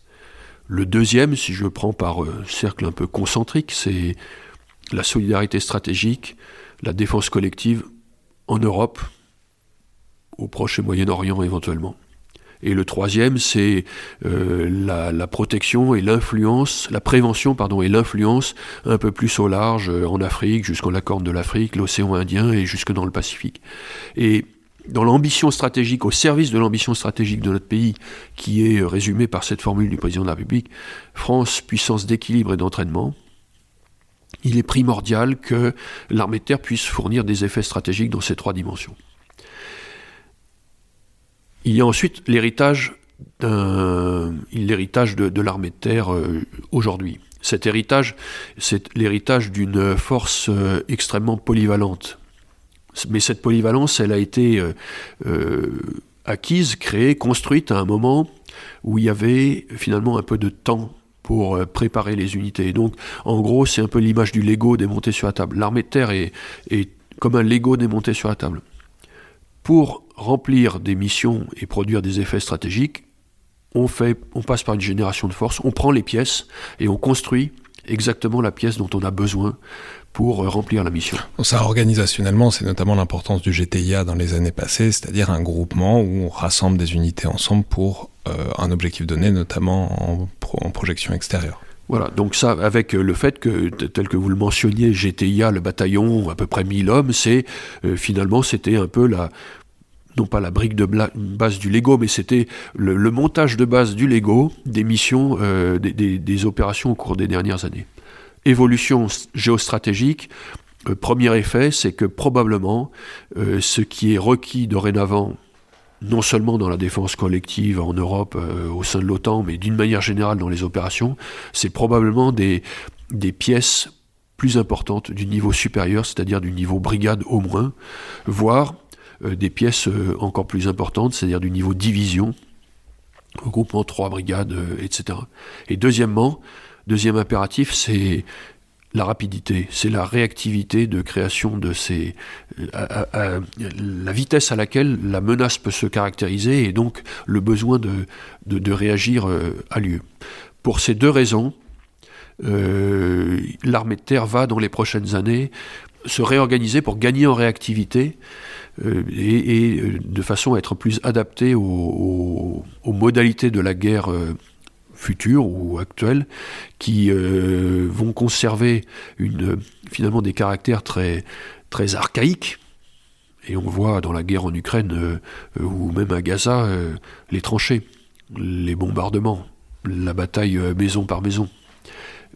Le deuxième, si je prends par euh, cercle un peu concentrique, c'est la solidarité stratégique, la défense collective en Europe, au Proche et Moyen-Orient éventuellement. Et le troisième, c'est euh, la, protection et l'influence, la prévention, pardon, et l'influence un peu plus au large, euh, en Afrique, jusqu'en la Corne de l'Afrique, l'océan Indien et jusque dans le Pacifique. Et dans l'ambition stratégique, au service de l'ambition stratégique de notre pays, qui est résumée par cette formule du président de la République, France, puissance d'équilibre et d'entraînement, il est primordial que l'armée de terre puisse fournir des effets stratégiques dans ces trois dimensions. Il y a ensuite l'héritage l'héritage de, l'armée de terre euh, aujourd'hui. Cet héritage, c'est l'héritage d'une force euh, extrêmement polyvalente, mais cette polyvalence, elle a été euh, euh, acquise, créée, construite à un moment où il y avait finalement un peu de temps pour euh, préparer les unités. Donc, en gros, c'est un peu l'image du Lego démonté sur la table. L'armée de terre est, comme un Lego démonté sur la table. Pour remplir des missions et produire des effets stratégiques, on, on passe par une génération de force, on prend les pièces et on construit exactement la pièce dont on a besoin pour euh, remplir la mission. Ça, organisationnellement, c'est notamment l'importance du GTIA dans les années passées, c'est-à-dire un groupement où on rassemble des unités ensemble pour euh, un objectif donné, notamment en, en, projection extérieure. Voilà, donc ça, avec euh, le fait que, tel que vous le mentionniez, GTIA, le bataillon, à peu près 1000 hommes, c'est finalement, c'était un peu la, non pas la brique de base du Lego, mais c'était le, montage de base du Lego des missions, des opérations au cours des dernières années évolution géostratégique, euh, premier effet, c'est que probablement euh, ce qui est requis dorénavant, non seulement dans la défense collective en Europe, euh, au sein de l'OTAN, mais d'une manière générale dans les opérations, c'est probablement des, des pièces plus importantes du niveau supérieur, c'est-à-dire du niveau brigade au moins, voire des pièces encore plus importantes, c'est-à-dire du niveau division, regroupement trois brigades, etc. Et deuxièmement, deuxième impératif, c'est la rapidité, c'est la réactivité de création de ces. la vitesse à laquelle la menace peut se caractériser et donc le besoin de, de, réagir a lieu. Pour ces deux raisons, l'armée de terre va dans les prochaines années se réorganiser pour gagner en réactivité euh, et, euh, de façon à être plus adaptée aux, modalités de la guerre euh, future ou actuelle qui vont conserver finalement des caractères très, archaïques. Et on voit dans la guerre en Ukraine ou même à Gaza les tranchées, les bombardements, la bataille maison par maison.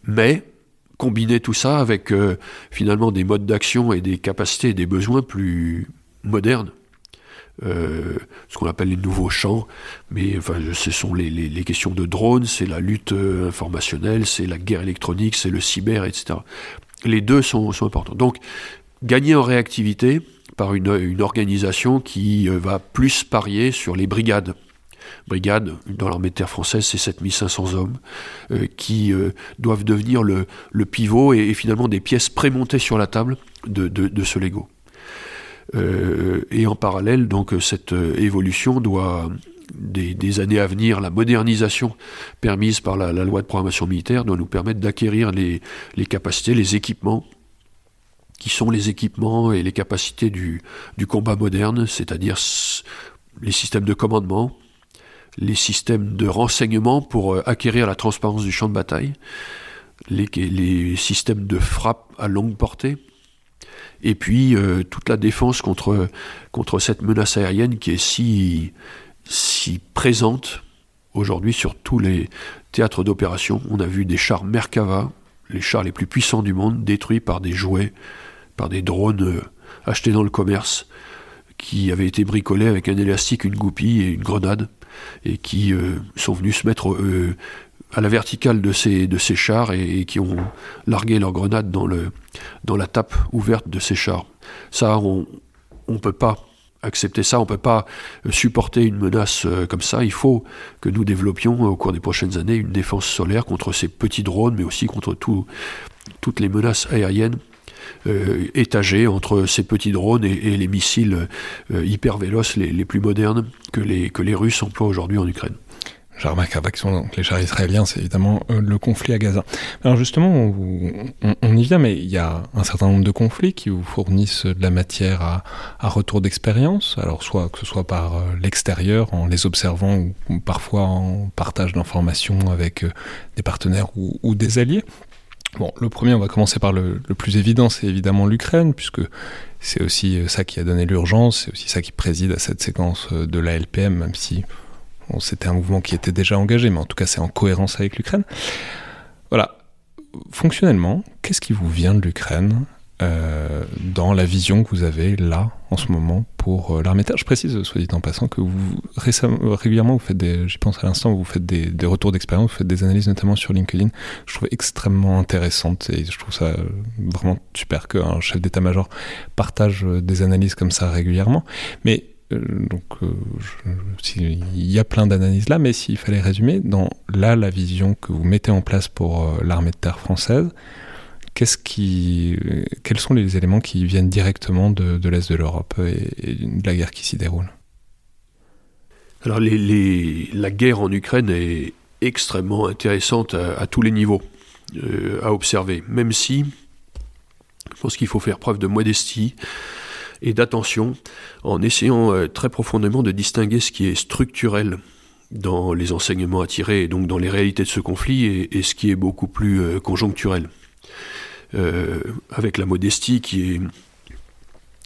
Mais combiner tout ça avec finalement des modes d'action et des capacités et des besoins plus, moderne, euh, ce qu'on appelle les nouveaux champs, mais enfin, ce sont les, questions de drones, c'est la lutte euh, informationnelle, c'est la guerre électronique, c'est le cyber, etc. Les deux sont, importants. Donc, gagner en réactivité par une, organisation qui euh, va plus parier sur les brigades. Brigades, dans l'armée de terre française, c'est 7500 hommes qui doivent devenir le, pivot et, finalement des pièces prémontées sur la table de, de ce Lego. Euh, et en parallèle, donc, cette euh, évolution doit, des, années à venir, la modernisation permise par la, loi de programmation militaire doit nous permettre d'acquérir les, capacités, les équipements qui sont les équipements et les capacités du, combat moderne, c'est-à-dire les systèmes de commandement, les systèmes de renseignement pour euh, acquérir la transparence du champ de bataille, les systèmes de frappe à longue portée, et puis euh, toute la défense contre, contre cette menace aérienne qui est si, si présente aujourd'hui sur tous les théâtres d'opération. On a vu des chars Merkava, les chars les plus puissants du monde, détruits par des jouets, par des drones euh, achetés dans le commerce, qui avaient été bricolés avec un élastique, une goupille et une grenade, et qui euh, sont venus se mettre à la verticale de ces, de ces chars et, qui ont largué leurs grenades dans, le, dans la tape ouverte de ces chars. Ça, on ne peut pas accepter ça, on ne peut pas supporter une menace euh, comme ça. Il faut que nous développions au cours des prochaines années une défense solaire contre ces petits drones, mais aussi contre toutes les menaces aériennes euh, entre ces petits drones et, les missiles euh, hyper véloces les, les, plus modernes que les, que les Russes emploient aujourd'hui en Ukraine. Je remarque donc les chars israéliens, c'est évidemment euh, le conflit à Gaza. Alors justement, on, y vient, mais il y a un certain nombre de conflits qui vous fournissent de la matière à, retour d'expérience, alors soit que ce soit par euh, l'extérieur, en les observant, ou, parfois en partage d'informations avec euh, des partenaires ou, des alliés. Bon, le premier, on va commencer par le, le plus évident, c'est évidemment l'Ukraine, puisque c'est aussi ça qui a donné l'urgence, c'est aussi ça qui préside à cette séquence de la LPM, même si c'était un mouvement qui était déjà engagé, mais en tout cas c'est en cohérence avec l'Ukraine. Voilà. Fonctionnellement, qu'est-ce qui vous vient de l'Ukraine euh, dans la vision que vous avez là, en ce moment, pour euh, l'armée Je précise, soit dit en passant, que vous régulièrement, vous faites des, j'y pense à l'instant, vous faites des, retours d'expérience, vous faites des analyses notamment sur LinkedIn. Je trouve extrêmement intéressantes et je trouve ça vraiment super qu'un chef d'état-major partage des analyses comme ça régulièrement. Mais euh, donc, euh, il y a plein d'analyses là, mais s'il fallait résumer, dans là, la vision que vous mettez en place pour euh, l'armée de terre française, quels sont les éléments qui viennent directement de, l'Est de l'Europe et, de la guerre qui s'y déroule? Alors, la guerre en Ukraine est extrêmement intéressante à, tous les niveaux à observer, même si je pense qu'il faut faire preuve de modestie et d'attention en essayant euh, très profondément de distinguer ce qui est structurel dans les enseignements à tirer et donc dans les réalités de ce conflit et, ce qui est beaucoup plus euh, conjoncturel. Euh, avec la modestie qui est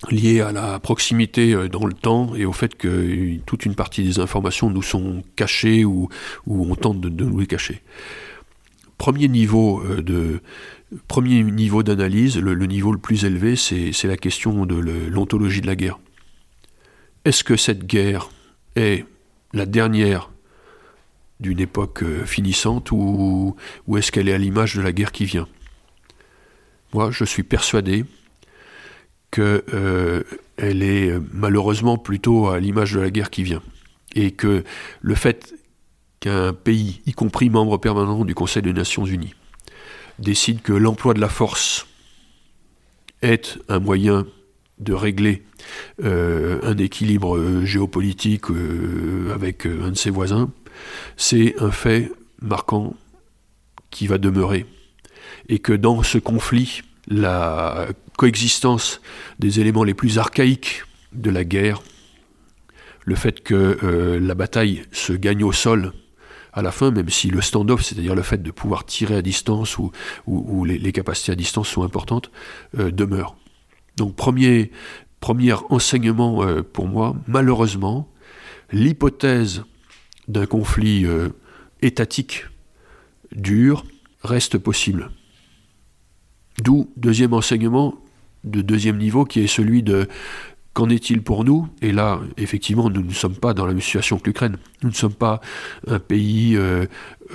liée à la proximité dans le temps et au fait que toute une partie des informations nous sont cachées ou, on tente de nous les cacher. Premier niveau de, Premier niveau d'analyse, le, niveau le plus élevé, c'est la question de l'ontologie de la guerre. Est-ce que cette guerre est la dernière d'une époque euh, finissante ou, est-ce qu'elle est à l'image de la guerre qui vient? Moi, je suis persuadé qu'elle euh, est malheureusement plutôt à l'image de la guerre qui vient. Et que le fait qu'un pays, y compris membre permanent du Conseil des Nations Unies, décide que l'emploi de la force est un moyen de régler euh, un équilibre euh, géopolitique euh, avec un de ses voisins, c'est un fait marquant qui va demeurer. Et que dans ce conflit, la coexistence des éléments les plus archaïques de la guerre, le fait que la bataille se gagne au sol à la fin, même si le stand-off, c'est-à-dire le fait de pouvoir tirer à distance ou, les, capacités à distance sont importantes, demeure. Donc premier, premier enseignement euh, pour moi, malheureusement, l'hypothèse d'un conflit euh, étatique dur reste possible. D'où deuxième enseignement de deuxième niveau qui est celui de Qu'en est-il pour nous? Et là, effectivement, nous ne sommes pas dans la même situation que l'Ukraine. Nous ne sommes pas un pays euh,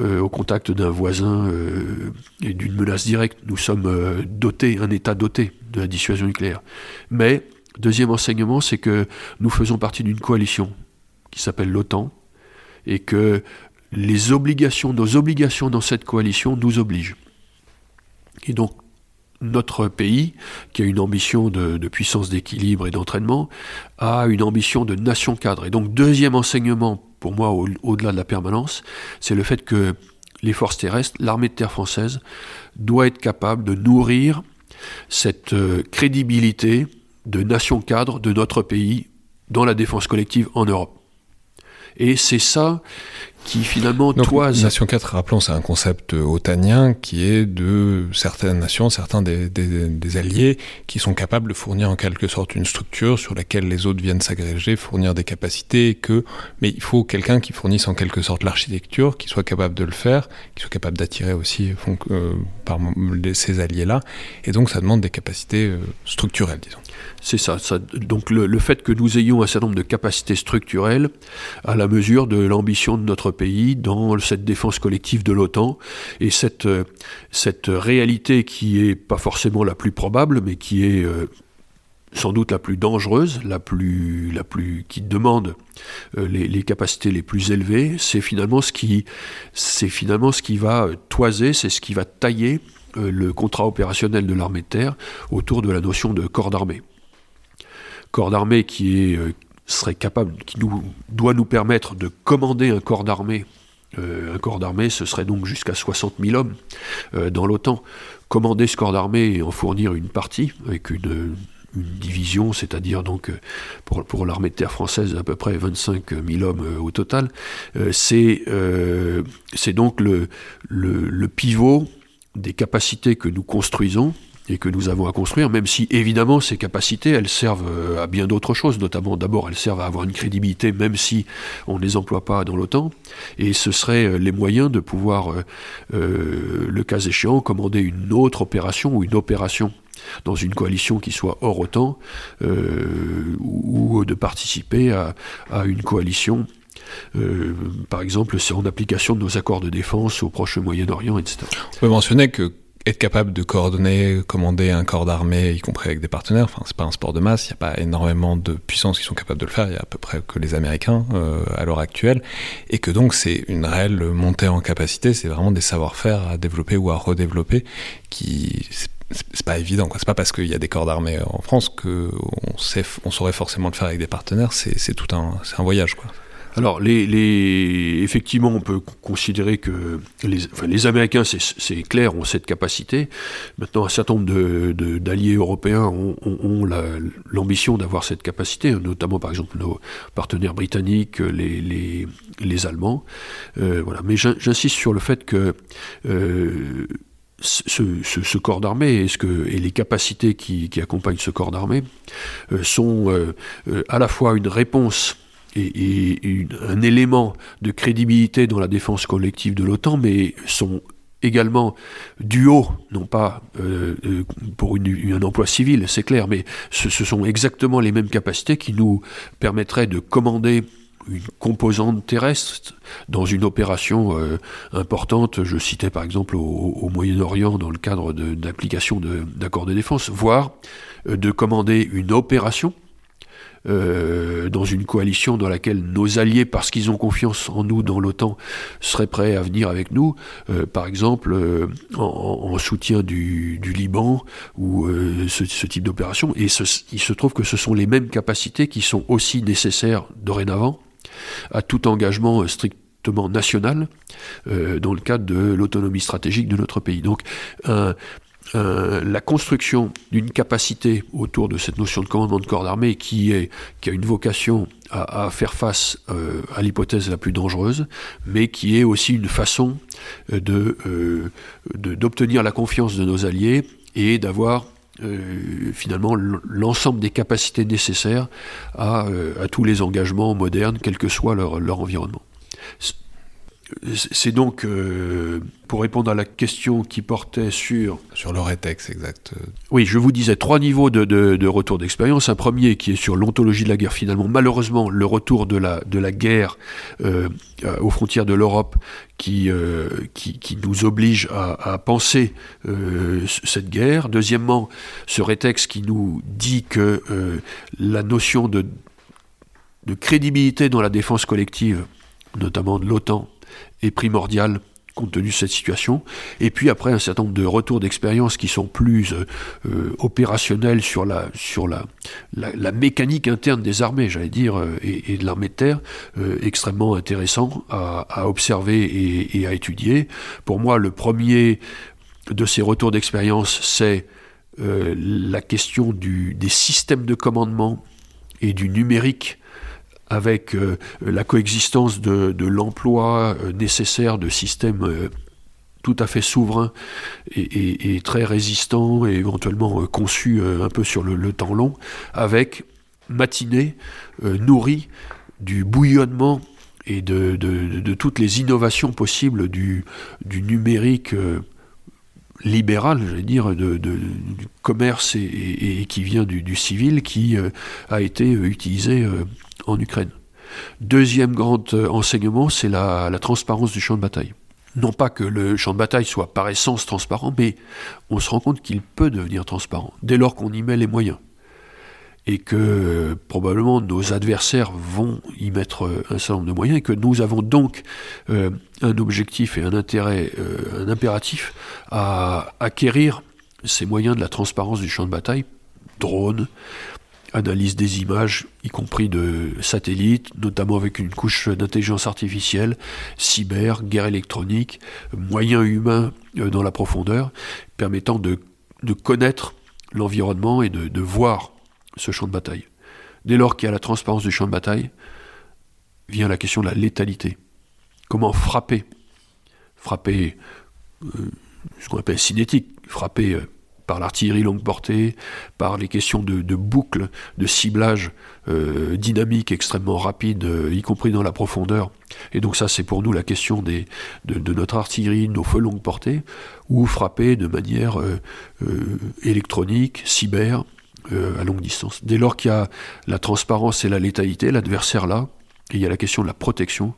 euh, au contact d'un voisin euh, et d'une menace directe. Nous sommes dotés, un État doté de la dissuasion nucléaire. Mais, deuxième enseignement, c'est que nous faisons partie d'une coalition qui s'appelle l'OTAN et que les obligations, nos obligations dans cette coalition nous obligent. Et donc, notre pays, qui a une ambition de, puissance d'équilibre et d'entraînement, a une ambition de nation cadre. Et donc, deuxième enseignement, pour moi, au-delà de la permanence, c'est le fait que les forces terrestres, l'armée de terre française, doit être capable de nourrir cette euh, crédibilité de nation cadre de notre pays dans la défense collective en Europe. Et c'est ça qui finalement toise. Nation 4, rappelons, c'est un concept otanien qui est de certaines nations, certains des, des, alliés qui sont capables de fournir en quelque sorte une structure sur laquelle les autres viennent s'agréger, fournir des capacités, que mais il faut quelqu'un qui fournisse en quelque sorte l'architecture, qui soit capable de le faire, qui soit capable d'attirer aussi euh, par ces alliés-là, et donc ça demande des capacités euh, structurelles, disons. C'est ça, ça, Donc le, le, fait que nous ayons un certain nombre de capacités structurelles à la mesure de l'ambition de notre pays dans cette défense collective de l'OTAN. Et cette, euh, cette réalité qui est pas forcément la plus probable, mais qui est euh, sans doute la plus dangereuse, la plus, la plus qui demande euh, les, capacités les plus élevées, c'est finalement ce qui, c'est finalement ce qui va toiser, c'est ce qui va tailler le contrat opérationnel de l'armée de terre autour de la notion de corps d'armée. Corps d'armée qui est, serait capable, qui nous, doit nous permettre de commander un corps d'armée. Euh, un corps d'armée, ce serait donc jusqu'à 60 000 hommes euh, dans l'OTAN. Commander ce corps d'armée et en fournir une partie, avec une, division, c'est-à-dire donc pour, pour l'armée de terre française à peu près 25 000 hommes au total, c'est donc le pivot des capacités que nous construisons et que nous avons à construire, même si évidemment ces capacités, elles servent euh, à bien d'autres choses, notamment d'abord elles servent à avoir une crédibilité, même si on ne les emploie pas dans l'OTAN, et ce seraient euh, les moyens de pouvoir, euh, le cas échéant, commander une autre opération ou une opération dans une coalition qui soit hors OTAN, ou, de participer à, une coalition par exemple, c'est en application de nos accords de défense au Proche Moyen-Orient, etc. On peut mentionner que être capable de coordonner, commander un corps d'armée, y compris avec des partenaires, enfin c'est pas un sport de masse, il n'y a pas énormément de puissances qui sont capables de le faire, il y a à peu près que les Américains euh, à l'heure actuelle, et que donc c'est une réelle montée en capacité, c'est vraiment des savoir-faire à développer ou à redévelopper qui c'est pas évident. C'est pas parce qu'il y a des corps d'armée en France qu'on on saurait forcément le faire avec des partenaires. C'est tout un, un voyage. Quoi. Alors, les, effectivement, on peut considérer que les, Américains, c'est clair, ont cette capacité. Maintenant, un certain nombre d'alliés européens ont, l'ambition d'avoir cette capacité, notamment par exemple nos partenaires britanniques, les, Allemands. Euh, voilà. Mais j'insiste sur le fait que euh, ce, corps d'armée et, ce et les capacités qui, accompagnent ce corps d'armée euh, sont à la fois une réponse et, un élément de crédibilité dans la défense collective de l'OTAN, mais sont également du haut, non pas euh, euh, pour un emploi civil, c'est clair, mais ce, sont exactement les mêmes capacités qui nous permettraient de commander une composante terrestre dans une opération euh, importante. Je citais par exemple au, Moyen-Orient dans le cadre d'application d'accords de, de défense, voire de commander une opération euh, dans une coalition dans laquelle nos alliés, parce qu'ils ont confiance en nous dans l'OTAN, seraient prêts à venir avec nous, euh, par exemple euh, en, soutien du, Liban ou ce, type d'opération. Et il se trouve que ce sont les mêmes capacités qui sont aussi nécessaires dorénavant à tout engagement strictement national dans le cadre de l'autonomie stratégique de notre pays. Donc un, euh, la construction d'une capacité autour de cette notion de commandement de corps d'armée qui, a une vocation à, faire face euh, à l'hypothèse la plus dangereuse, mais qui est aussi une façon euh, d'obtenir la confiance de nos alliés et d'avoir finalement l'ensemble des capacités nécessaires à, tous les engagements modernes, quel que soit leur environnement. C'est donc, euh, pour répondre à la question qui portait sur... Sur le rétex, exact. Oui, je vous disais trois niveaux de, retour d'expérience. Un premier qui est sur l'ontologie de la guerre, finalement. Malheureusement, le retour de la, de la guerre euh, aux frontières de l'Europe qui, euh, qui, nous oblige à, penser cette guerre. Deuxièmement, ce rétex qui nous dit que la notion de, de crédibilité dans la défense collective, notamment de l'OTAN, est primordial compte tenu de cette situation. Et puis après, un certain nombre de retours d'expérience qui sont plus euh, euh, opérationnels sur, la, sur la, la, mécanique interne des armées, j'allais dire, euh, et, de l'armée de terre, extrêmement intéressants à, observer et, à étudier. Pour moi, le premier de ces retours d'expérience, c'est la question du, des systèmes de commandement et du numérique avec euh, la coexistence de, l'emploi euh, nécessaire de systèmes euh, tout à fait souverains et, très résistants et éventuellement conçus un peu sur le, temps long, avec matinée nourrie du bouillonnement et de, toutes les innovations possibles du, numérique libéral, j'allais dire, du commerce et, qui vient du, civil, qui a été utilisé en Ukraine. Deuxième grand euh, enseignement, c'est la, transparence du champ de bataille. Non pas que le champ de bataille soit par essence transparent, mais on se rend compte qu'il peut devenir transparent dès lors qu'on y met les moyens. Et que probablement nos adversaires vont y mettre euh, un certain nombre de moyens, et que nous avons donc euh, un objectif et un intérêt, un impératif à acquérir ces moyens de la transparence du champ de bataille, drones, analyse des images, y compris de satellites, notamment avec une couche d'intelligence artificielle, cyber, guerre électronique, moyens humains euh, dans la profondeur, permettant de, connaître l'environnement et de, voir ce champ de bataille. Dès lors qu'il y a la transparence du champ de bataille, vient la question de la létalité. Comment frapper? Frapper, euh, ce qu'on appelle cinétique, frapper euh, par l'artillerie longue portée, par les questions de, boucles, de ciblage euh, dynamique extrêmement rapide, y compris dans la profondeur. Et donc ça, c'est pour nous la question de, notre artillerie, nos feux longue portée, ou frapper de manière électronique, cyber, à longue distance. Dès lors qu'il y a la transparence et la létalité, l'adversaire là, il y a la question de la protection,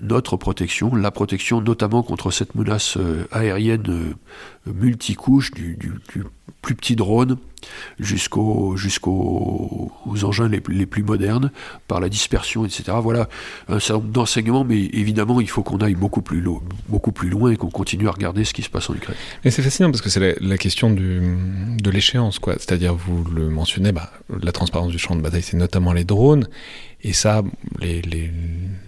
notre protection, la protection notamment contre cette menace euh, aérienne euh, multicouche, du, plus petit drone jusqu'aux engins les, plus modernes, par la dispersion, etc. Voilà un certain nombre d'enseignements, mais évidemment, il faut qu'on aille beaucoup plus, beaucoup plus loin et qu'on continue à regarder ce qui se passe en Ukraine. Et c'est fascinant parce que c'est la, question de l'échéance, quoi. C'est-à-dire, vous le mentionnez, bah, la transparence du champ de bataille, c'est notamment les drones. Et ça, les, les,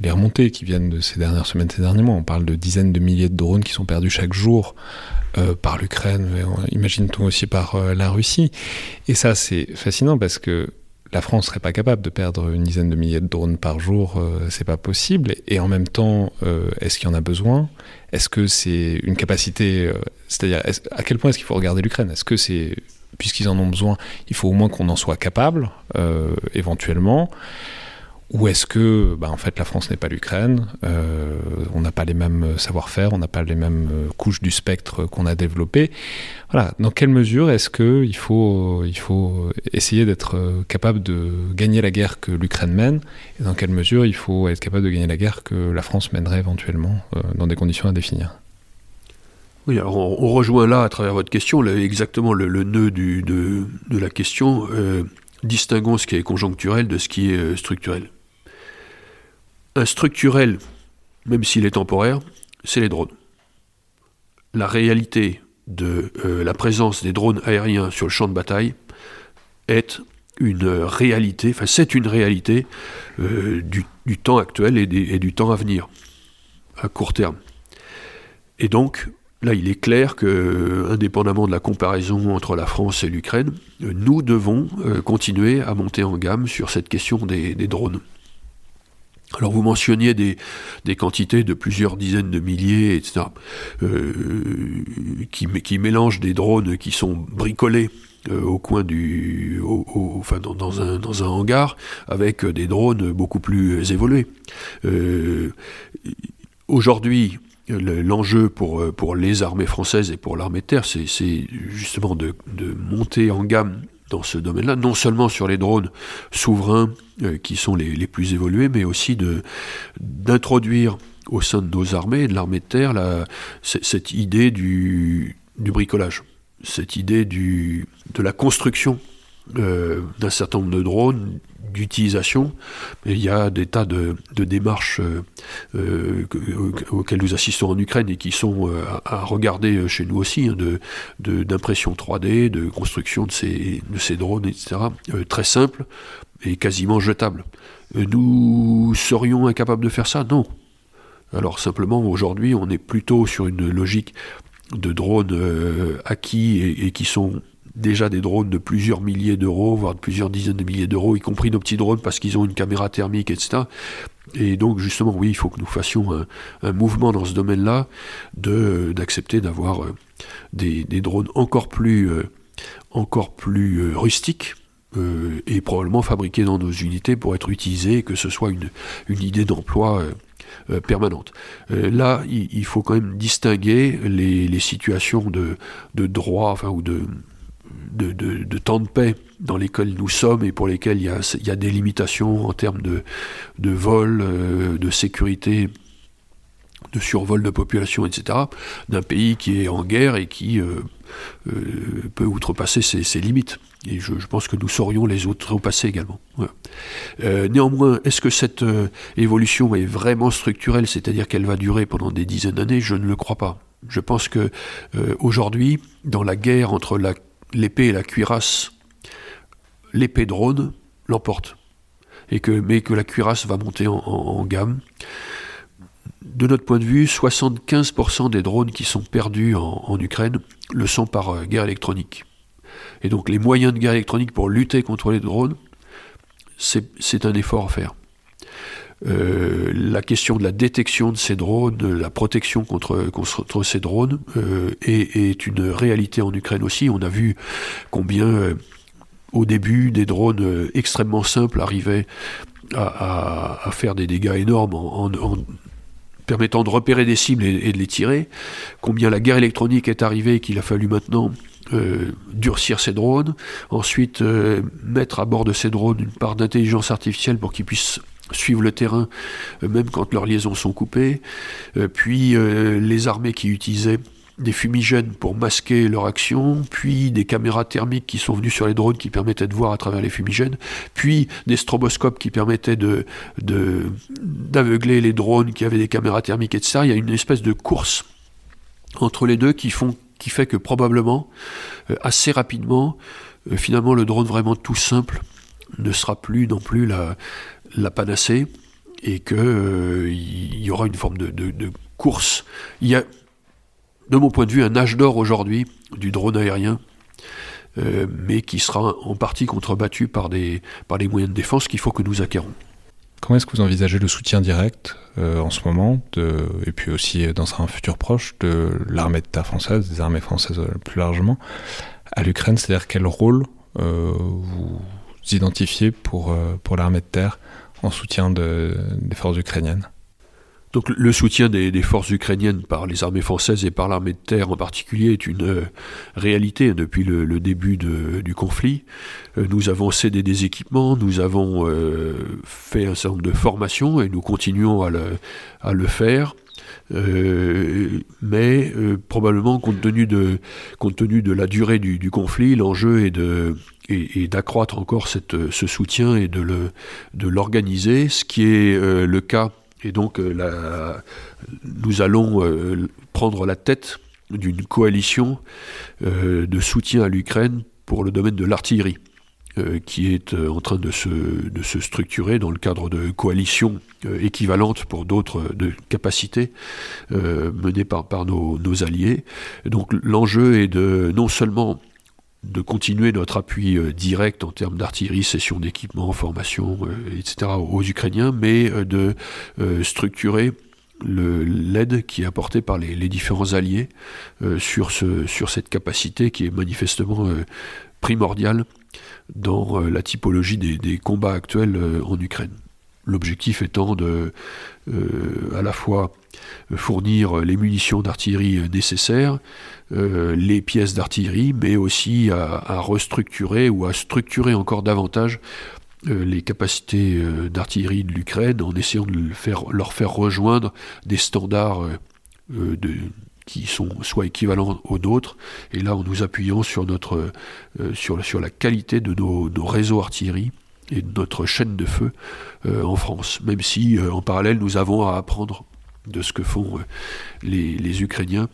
les, remontées qui viennent de ces dernières semaines, ces derniers mois, on parle de dizaines de milliers de drones qui sont perdus chaque jour euh, par l'Ukraine, imagine-t-on aussi par euh, la Russie. Et ça, c'est fascinant parce que la France serait pas capable de perdre une dizaine de milliers de drones par jour, euh, c'est pas possible. Et en même temps, est-ce qu'il y en a besoin? Est-ce que c'est une capacité C'est-à-dire, à quel point est-ce qu'il faut regarder l'Ukraine? Est-ce que c'est puisqu'ils en ont besoin, il faut au moins qu'on en soit capable, éventuellement? Ou est-ce que, bah, en fait, la France n'est pas l'Ukraine euh, On n'a pas les mêmes savoir-faire, on n'a pas les mêmes euh, couches du spectre qu'on a développées. Voilà. Dans quelle mesure est-ce qu'il faut, il faut essayer d'être euh, capable de gagner la guerre que l'Ukraine mène? Et dans quelle mesure il faut être capable de gagner la guerre que la France mènerait éventuellement dans des conditions à définir? Oui, alors on, rejoint là, à travers votre question, exactement le, nœud de, la question distinguons ce qui est conjoncturel de ce qui est structurel. Un structurel, même s'il est temporaire, c'est les drones. La réalité de la présence des drones aériens sur le champ de bataille est une réalité, enfin c'est une réalité du, temps actuel et du temps à venir, à court terme. Et donc, Là, il est clair que, indépendamment de la comparaison entre la France et l'Ukraine, nous devons euh, continuer à monter en gamme sur cette question des, drones. Alors vous mentionniez des, quantités de plusieurs dizaines de milliers, etc., euh, qui, qui, mélangent des drones qui sont bricolés euh, au coin du, enfin dans, un, dans, un, hangar, avec des drones beaucoup plus évolués. Aujourd'hui, L'enjeu pour, euh, pour les armées françaises et pour l'armée de terre, c'est justement de, monter en gamme dans ce domaine-là, non seulement sur les drones souverains euh, qui sont les, plus évolués, mais aussi d'introduire au sein de nos armées, de l'armée de terre, cette idée du, du, bricolage, cette idée du, de la construction euh, d'un certain nombre de drones, d'utilisation. Il y a des tas de, démarches euh, euh, auxquelles nous assistons en Ukraine et qui sont euh, à, regarder chez nous aussi, hein, d'impression 3D, de construction de ces, de ces drones, etc. très simple et quasiment jetable. Nous serions incapables de faire ça? Non. Alors simplement, aujourd'hui, on est plutôt sur une logique de drones acquis et qui sont déjà des drones de plusieurs milliers d'euros, voire de plusieurs dizaines de milliers d'euros, y compris nos petits drones parce qu'ils ont une caméra thermique, etc. Et donc justement, oui, il faut que nous fassions un, mouvement dans ce domaine-là, d'accepter d'avoir euh, des, drones encore plus, euh, encore plus euh, rustiques. et probablement fabriqués dans nos unités pour être utilisés, que ce soit une, idée d'emploi permanente. là, il, faut quand même distinguer les, les situations de, de droit, enfin, ou de, de, temps de paix dans lesquels nous sommes et pour lesquels il y a, des limitations en termes de, vol, euh, de sécurité, de survol de population, etc., d'un pays qui est en guerre et qui euh, euh, peut outrepasser ses, limites. Et je, pense que nous saurions les outrepasser également. néanmoins, est-ce que cette évolution est vraiment structurelle, c'est-à-dire qu'elle va durer pendant des dizaines d'années? Je ne le crois pas. Je pense que aujourd'hui, dans la guerre entre la l'épée et la cuirasse, l'épée drone l'emporte. Et que, mais que la cuirasse va monter en, gamme. De notre point de vue, 75% des drones qui sont perdus en, Ukraine le sont par euh, guerre électronique. Et donc les moyens de guerre électronique pour lutter contre les drones, c'est un effort à faire. Euh, la question de la détection de ces drones, la protection contre, contre ces drones euh, est, une réalité en Ukraine aussi. On a vu combien euh, au début des drones extrêmement simples arrivaient à, faire des dégâts énormes en, permettant de repérer des cibles et, de les tirer. Combien la guerre électronique est arrivée et qu'il a fallu maintenant durcir ces drones, ensuite mettre à bord de ces drones une part d'intelligence artificielle pour qu'ils puissent suivre le terrain euh, même quand leurs liaisons sont coupées, euh, puis euh, les armées qui utilisaient des fumigènes pour masquer leur action, puis des caméras thermiques qui sont venues sur les drones qui permettaient de voir à travers les fumigènes, puis des stroboscopes qui permettaient de, d'aveugler les drones qui avaient des caméras thermiques, etc. Il y a une espèce de course entre les deux qui, font, qui fait que probablement, assez rapidement, finalement le drone vraiment tout simple ne sera plus non plus la, la panacée et qu'il euh, y aura une forme de, course. Il y a, de mon point de vue, un âge d'or aujourd'hui du drone aérien, euh, mais qui sera en partie contrebattu par, des, par les moyens de défense qu'il faut que nous acquérons. Comment est-ce que vous envisagez le soutien direct euh, en ce moment, et puis aussi dans un futur proche, de l'armée de terre française, des armées françaises plus largement, à l'Ukraine? C'est-à-dire quel rôle vous identifiez pour, pour l'armée de terre en soutien des forces ukrainiennes donc le soutien des, forces ukrainiennes par les armées françaises et par l'armée de terre en particulier est une euh, réalité depuis le, début du conflit. Euh, nous avons cédé des équipements, nous avons euh, fait un certain nombre de formations et nous continuons à le, faire. mais probablement compte tenu de, compte tenu de la durée du, conflit, l'enjeu est de, et, d'accroître encore cette, ce soutien et de, le, de l'organiser, ce qui est le cas. Et donc la, nous allons prendre la tête d'une coalition de soutien à l'Ukraine pour le domaine de l'artillerie. Euh, qui est euh, en train de se, de se, structurer dans le cadre de coalitions euh, équivalentes pour d'autres capacités menées par, par nos, nos, alliés. Donc l'enjeu est de non seulement de continuer notre appui direct en termes d'artillerie, cession d'équipement, formation, etc. aux Ukrainiens, mais de structurer l'aide qui est apportée par les, différents alliés sur, ce, sur cette capacité qui est manifestement primordiale dans euh, la typologie des, combats actuels euh, en Ukraine. L'objectif étant de euh, à la fois fournir les munitions d'artillerie nécessaires, les pièces d'artillerie, mais aussi à, restructurer ou à structurer encore davantage les capacités d'artillerie de l'Ukraine en essayant de leur faire rejoindre des standards qui sont soit équivalents aux nôtres, et là en nous appuyant sur, euh, la qualité de nos, réseaux artillerie et de notre chaîne de feu euh, en France, même si euh, en parallèle nous avons à apprendre de ce que font les, Ukrainiens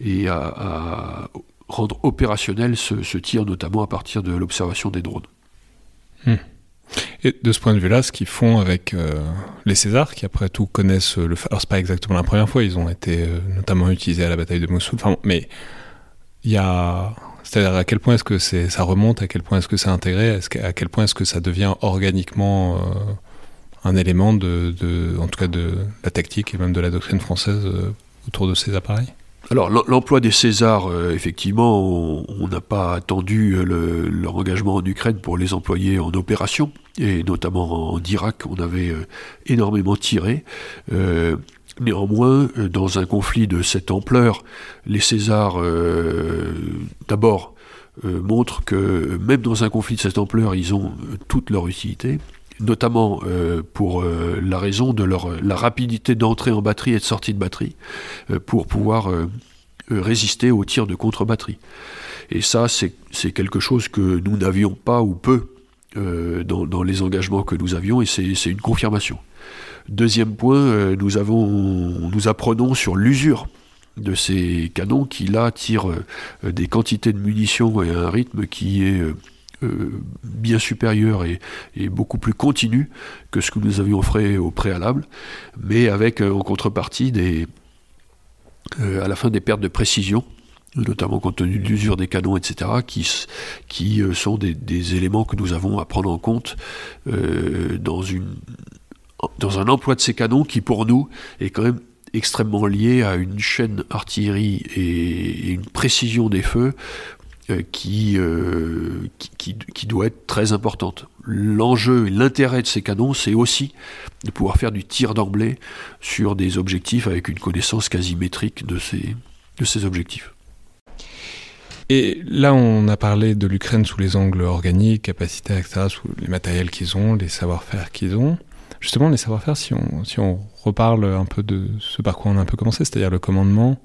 et à, rendre opérationnel ce, tir, notamment à partir de l'observation des drones. Hmm. Et de ce point de vue-là, ce qu'ils font avec euh, les Césars, qui après tout connaissent le. Alors, c'est pas exactement la première fois, ils ont été euh, notamment utilisés à la bataille de Mossoul. Enfin, mais il y a. C'est-à-dire à quel point est-ce que ça remonte, à quel point est-ce que c'est intégré, à quel point est-ce que ça devient organiquement euh, un élément de, en tout cas de la tactique et même de la doctrine française autour de ces appareils? Alors l'emploi des Césars, euh, effectivement, on n'a pas attendu euh, leur engagement en Ukraine pour les employer en opération, et notamment en, Irak, on avait euh, énormément tiré. néanmoins, dans un conflit de cette ampleur, les Césars, d'abord, montrent que même dans un conflit de cette ampleur, ils ont toute leur utilité notamment euh, pour euh, la raison de leur, la rapidité d'entrée en batterie et de sortie de batterie, euh, pour pouvoir résister aux tirs de contre-batterie. Et ça, c'est quelque chose que nous n'avions pas ou peu dans, les engagements que nous avions, et c'est une confirmation. Deuxième point, nous, avons, nous apprenons sur l'usure de ces canons qui là tirent des quantités de munitions et un rythme qui est euh, bien supérieur et, beaucoup plus continu que ce que nous avions fait au préalable, mais avec euh, en contrepartie des, euh, à la fin des pertes de précision, notamment compte tenu de l'usure des canons, etc., qui, sont des, éléments que nous avons à prendre en compte dans, dans un emploi de ces canons qui, pour nous, est quand même extrêmement lié à une chaîne artillerie et une précision des feux euh, euh, qui, qui, doit être très importante. L'enjeu et l'intérêt de ces canons, c'est aussi de pouvoir faire du tir d'emblée sur des objectifs avec une connaissance quasi métrique de ces, de ces objectifs. Et là, on a parlé de l'Ukraine sous les angles organiques, capacités, etc., sous les matériels qu'ils ont, les savoir-faire qu'ils ont. Justement, les savoir-faire, si on, si on reparle un peu de ce par quoi on a un peu commencé, c'est-à-dire le commandement,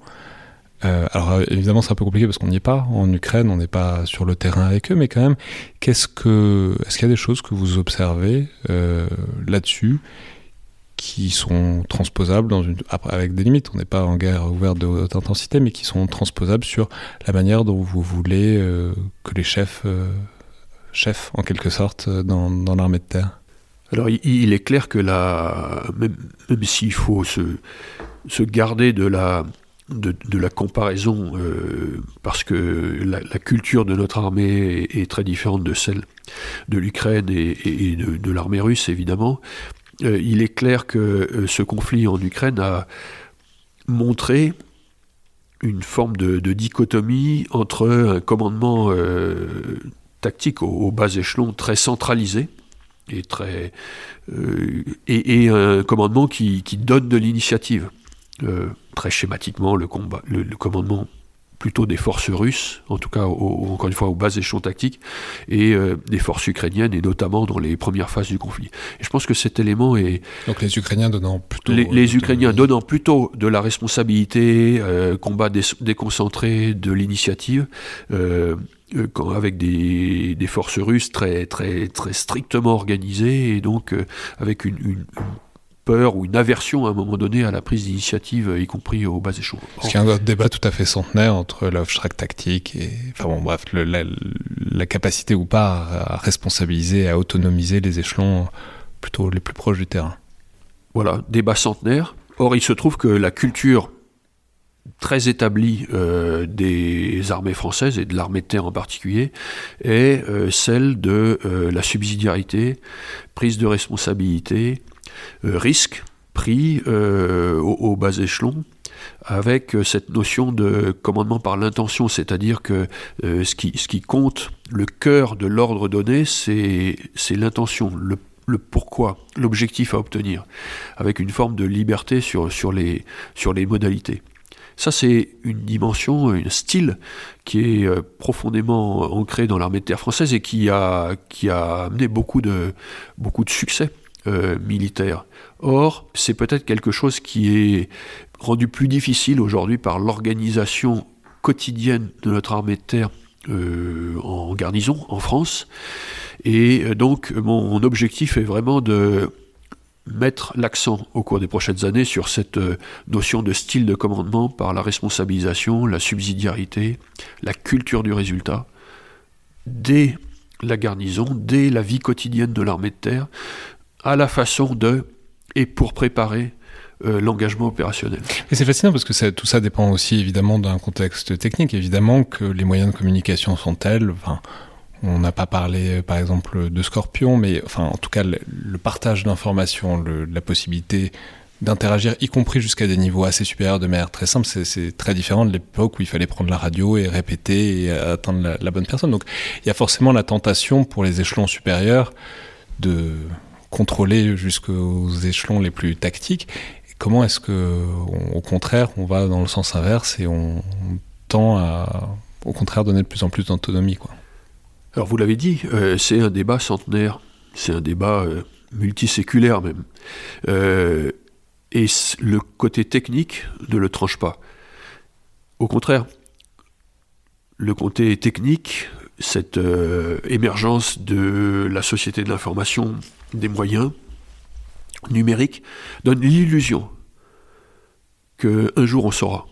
euh, alors euh, évidemment c'est un peu compliqué parce qu'on n'y est pas en Ukraine, on n'est pas sur le terrain avec eux, mais quand même, qu'est-ce que, est-ce qu'il y a des choses que vous observez euh, là-dessus qui sont transposables dans une, avec des limites, on n'est pas en guerre ouverte de haute intensité, mais qui sont transposables sur la manière dont vous voulez que les chefs, chefs en quelque sorte, dans, dans l'armée de terre. Alors il, est clair que même, même s'il faut se, se garder de la de, la comparaison, euh, parce que la, culture de notre armée est, très différente de celle de l'Ukraine et, de, l'armée russe, évidemment. Euh, il est clair que euh, ce conflit en Ukraine a montré une forme de, dichotomie entre un commandement tactique au, bas échelon très centralisé, et, un commandement qui donne de l'initiative. Euh, très schématiquement le, combat, le, commandement plutôt des forces russes, en tout cas encore une fois aux bases échelons tactiques, et euh, des forces ukrainiennes, et notamment dans les premières phases du conflit. Et je pense que cet élément est... Donc les Ukrainiens donnant plutôt... Les, Ukrainiens donnant plutôt de la responsabilité, euh, combat déconcentré, de l'initiative, avec des, forces russes très, très, très strictement organisées et donc avec une, peur ou une aversion à un moment donné à la prise d'initiative, y compris au bas échelon. Parce qu'il y a un débat tout à fait centenaire entre l'offshrack tactique et, enfin bon, bref, la, capacité ou pas à, responsabiliser, à autonomiser les échelons plutôt les plus proches du terrain. Voilà, débat centenaire. Or, il se trouve que la culture très établie euh, des armées françaises et de l'armée de terre en particulier est euh, celle de euh, la subsidiarité, prise de responsabilité, risque pris au, bas échelon avec cette notion de commandement par l'intention, c'est-à-dire que ce, qui, compte, le cœur de l'ordre donné, c'est l'intention, le pourquoi, l'objectif à obtenir, avec une forme de liberté sur, les, modalités. Ça, c'est une dimension, un style qui est euh, profondément ancré dans l'armée de terre française et qui a, amené beaucoup de succès euh, militaires. Or, c'est peut-être quelque chose qui est rendu plus difficile aujourd'hui par l'organisation quotidienne de notre armée de terre euh, en garnison en France. Et donc, mon objectif est vraiment de mettre l'accent au cours des prochaines années sur cette euh, notion de style de commandement par la responsabilisation, la subsidiarité, la culture du résultat, dès la garnison, dès la vie quotidienne de l'armée de terre, à la façon de, et pour préparer euh, l'engagement opérationnel. Et c'est fascinant parce que tout ça dépend aussi évidemment d'un contexte technique, évidemment que les moyens de communication sont tels, enfin, on n'a pas parlé, par exemple, de Scorpion, mais enfin, en tout cas, le, partage d'informations, la possibilité d'interagir, y compris jusqu'à des niveaux assez supérieurs de manière très simple, c'est très différent de l'époque où il fallait prendre la radio et répéter et atteindre la, bonne personne. Donc, il y a forcément la tentation pour les échelons supérieurs de contrôler jusqu'aux échelons les plus tactiques. comment est-ce que, au contraire, on va dans le sens inverse et on, tend à, au contraire, donner de plus en plus d'autonomie. Alors vous l'avez dit, euh, c'est un débat centenaire, c'est un débat euh, multiséculaire même. Euh, et le côté technique ne le tranche pas. Au contraire, le côté technique, cette émergence de la société de l'information, des moyens numériques, donne l'illusion qu'un jour on saura.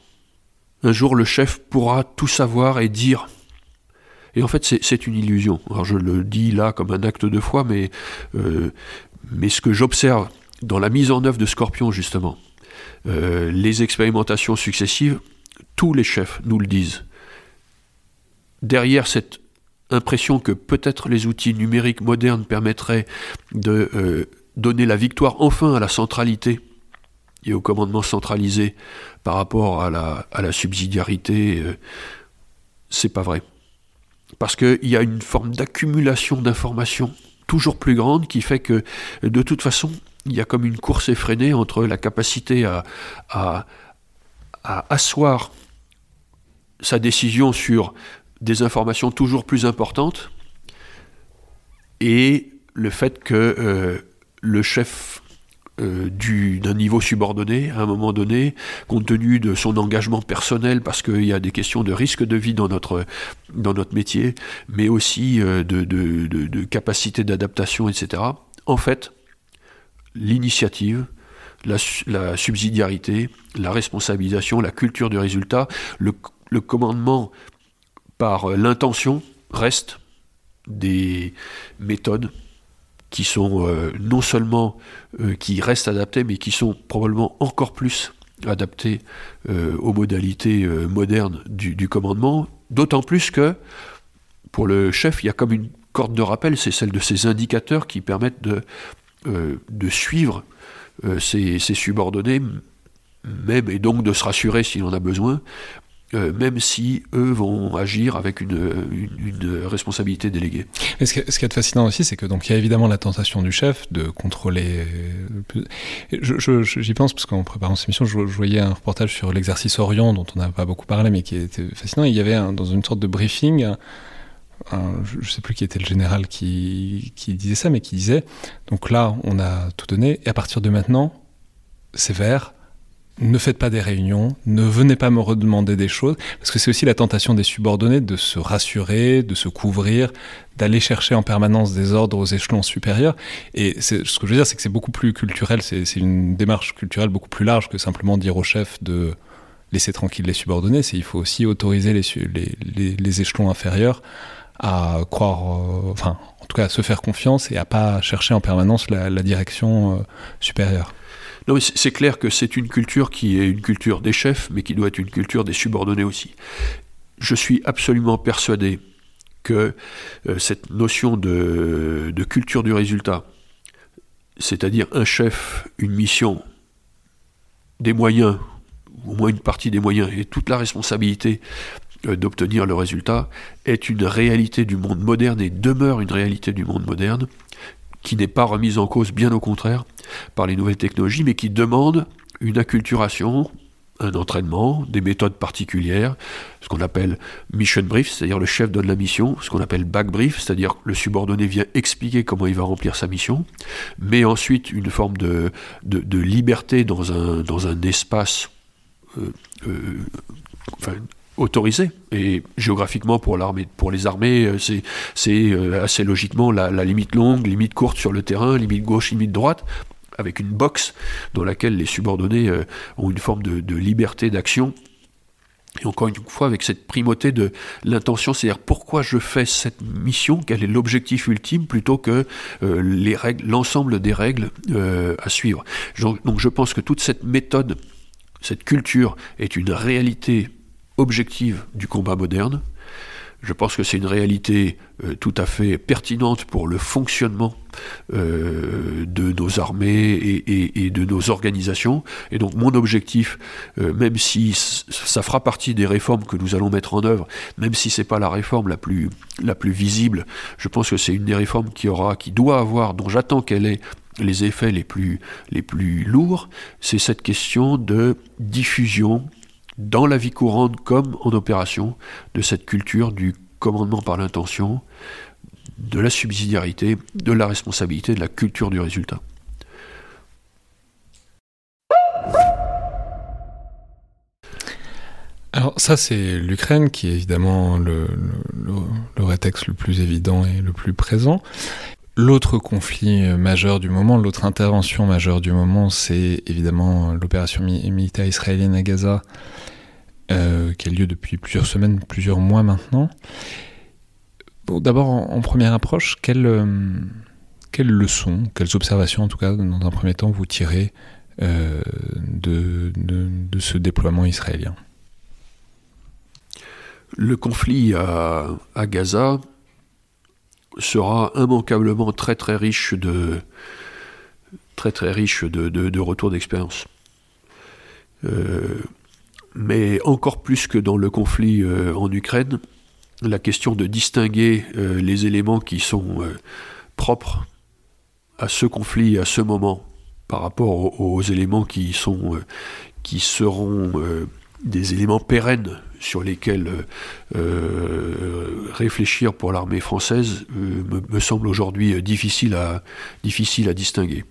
Un jour le chef pourra tout savoir et dire et en fait, c'est une illusion. Alors je le dis là comme un acte de foi, mais, euh, ce que j'observe dans la mise en œuvre de Scorpion, justement, euh, les expérimentations successives, tous les chefs nous le disent. Derrière cette impression que peut-être les outils numériques modernes permettraient de euh, donner la victoire enfin à la centralité et au commandement centralisé par rapport à la, à la subsidiarité, c'est pas vrai. Parce qu'il y a une forme d'accumulation d'informations toujours plus grande qui fait que de toute façon, il y a comme une course effrénée entre la capacité à, à, asseoir sa décision sur des informations toujours plus importantes et le fait que euh, le chef euh, d'un niveau subordonné à un moment donné, compte tenu de son engagement personnel, parce qu'il y a des questions de risque de vie dans notre, dans notre métier, mais aussi euh, de, de, de, capacité d'adaptation, etc. En fait, l'initiative, la, la, subsidiarité, la responsabilisation, la culture du résultat, le, le commandement par l'intention reste des méthodes qui sont euh, non seulement euh, qui restent adaptés, mais qui sont probablement encore plus adaptés euh, aux modalités modernes du, commandement, d'autant plus que pour le chef, il y a comme une corde de rappel, c'est celle de ces indicateurs qui permettent de, suivre ses, subordonnés, même et donc de se rassurer s'il en a besoin, euh, même si eux vont agir avec une, responsabilité déléguée. ce, qui, est fascinant aussi, c'est que donc il y a évidemment la tentation du chef de contrôler. J'y pense parce qu'en préparant cette émission, je, voyais un reportage sur l'exercice Orient dont on n'a pas beaucoup parlé, mais qui était fascinant. il y avait dans une sorte de briefing. je ne sais plus qui était le général qui disait ça, mais qui disait donc là, on a tout donné, et à partir de maintenant, c'est vert, ne faites pas des réunions, ne venez pas me redemander des choses, parce que c'est aussi la tentation des subordonnés de se rassurer, de se couvrir, d'aller chercher en permanence des ordres aux échelons supérieurs. Et ce que je veux dire, c'est que c'est beaucoup plus culturel, c'est une démarche culturelle beaucoup plus large que simplement dire au chef de laisser tranquille les subordonnés, c'est il faut aussi autoriser les, les, échelons inférieurs à croire, euh, enfin, en tout cas à se faire confiance et à pas chercher en permanence la, direction euh, supérieure. Non, c'est clair que c'est une culture qui est une culture des chefs, mais qui doit être une culture des subordonnés aussi. Je suis absolument persuadé que euh, cette notion de, de, culture du résultat, c'est-à-dire un chef, une mission, des moyens, au moins une partie des moyens, et toute la responsabilité euh, d'obtenir le résultat, est une réalité du monde moderne et demeure une réalité du monde moderne, qui n'est pas remise en cause, bien au contraire, par les nouvelles technologies, mais qui demande une acculturation, un entraînement, des méthodes particulières, ce qu'on appelle mission brief, c'est-à-dire le chef donne la mission, ce qu'on appelle back brief, c'est-à-dire le subordonné vient expliquer comment il va remplir sa mission, mais ensuite une forme de, de, liberté dans un, dans un espace euh, euh, autorisé. Et géographiquement, pour, l'armée, pour les armées, euh, c'est, euh, assez logiquement la, limite longue, limite courte sur le terrain, limite gauche, limite droite, avec une box dans laquelle les subordonnés euh, ont une forme de, liberté d'action. Et encore une fois, avec cette primauté de l'intention, c'est-à-dire pourquoi je fais cette mission, quel est l'objectif ultime, plutôt que les règles, l'ensemble des règles à suivre. Donc je pense que toute cette méthode, cette culture est une réalité objective du combat moderne. Je pense que c'est une réalité euh, tout à fait pertinente pour le fonctionnement euh, de nos armées et, de nos organisations. Et donc mon objectif, euh, même si ça fera partie des réformes que nous allons mettre en œuvre, même si c'est pas la réforme la plus, la plus visible, je pense que c'est une des réformes qui aura, qui doit avoir, dont j'attends qu'elle ait les effets les plus, les plus lourds, c'est cette question de diffusion dans la vie courante comme en opération, de cette culture du commandement par l'intention, de la subsidiarité, de la responsabilité, de la culture du résultat. Alors ça c'est l'Ukraine qui est évidemment le, rétexte le plus évident et le plus présent. L'autre conflit majeur du moment, l'autre intervention majeure du moment, c'est évidemment l'opération militaire israélienne à Gaza, euh, qui a lieu depuis plusieurs semaines, plusieurs mois maintenant. Bon, D'abord, en, première approche, quelles, euh, leçons, quelles observations, en tout cas, dans un premier temps, vous tirez euh, de, ce déploiement israélien? Le conflit à, Gaza sera immanquablement très très riche de très très riche de, de retours d'expérience. Euh, mais encore plus que dans le conflit euh, en Ukraine, la question de distinguer euh, les éléments qui sont propres à ce conflit, à ce moment, par rapport aux, éléments qui, sont, qui seront des éléments pérennes sur lesquels réfléchir pour l'armée française me, me, semble aujourd'hui difficile à, distinguer.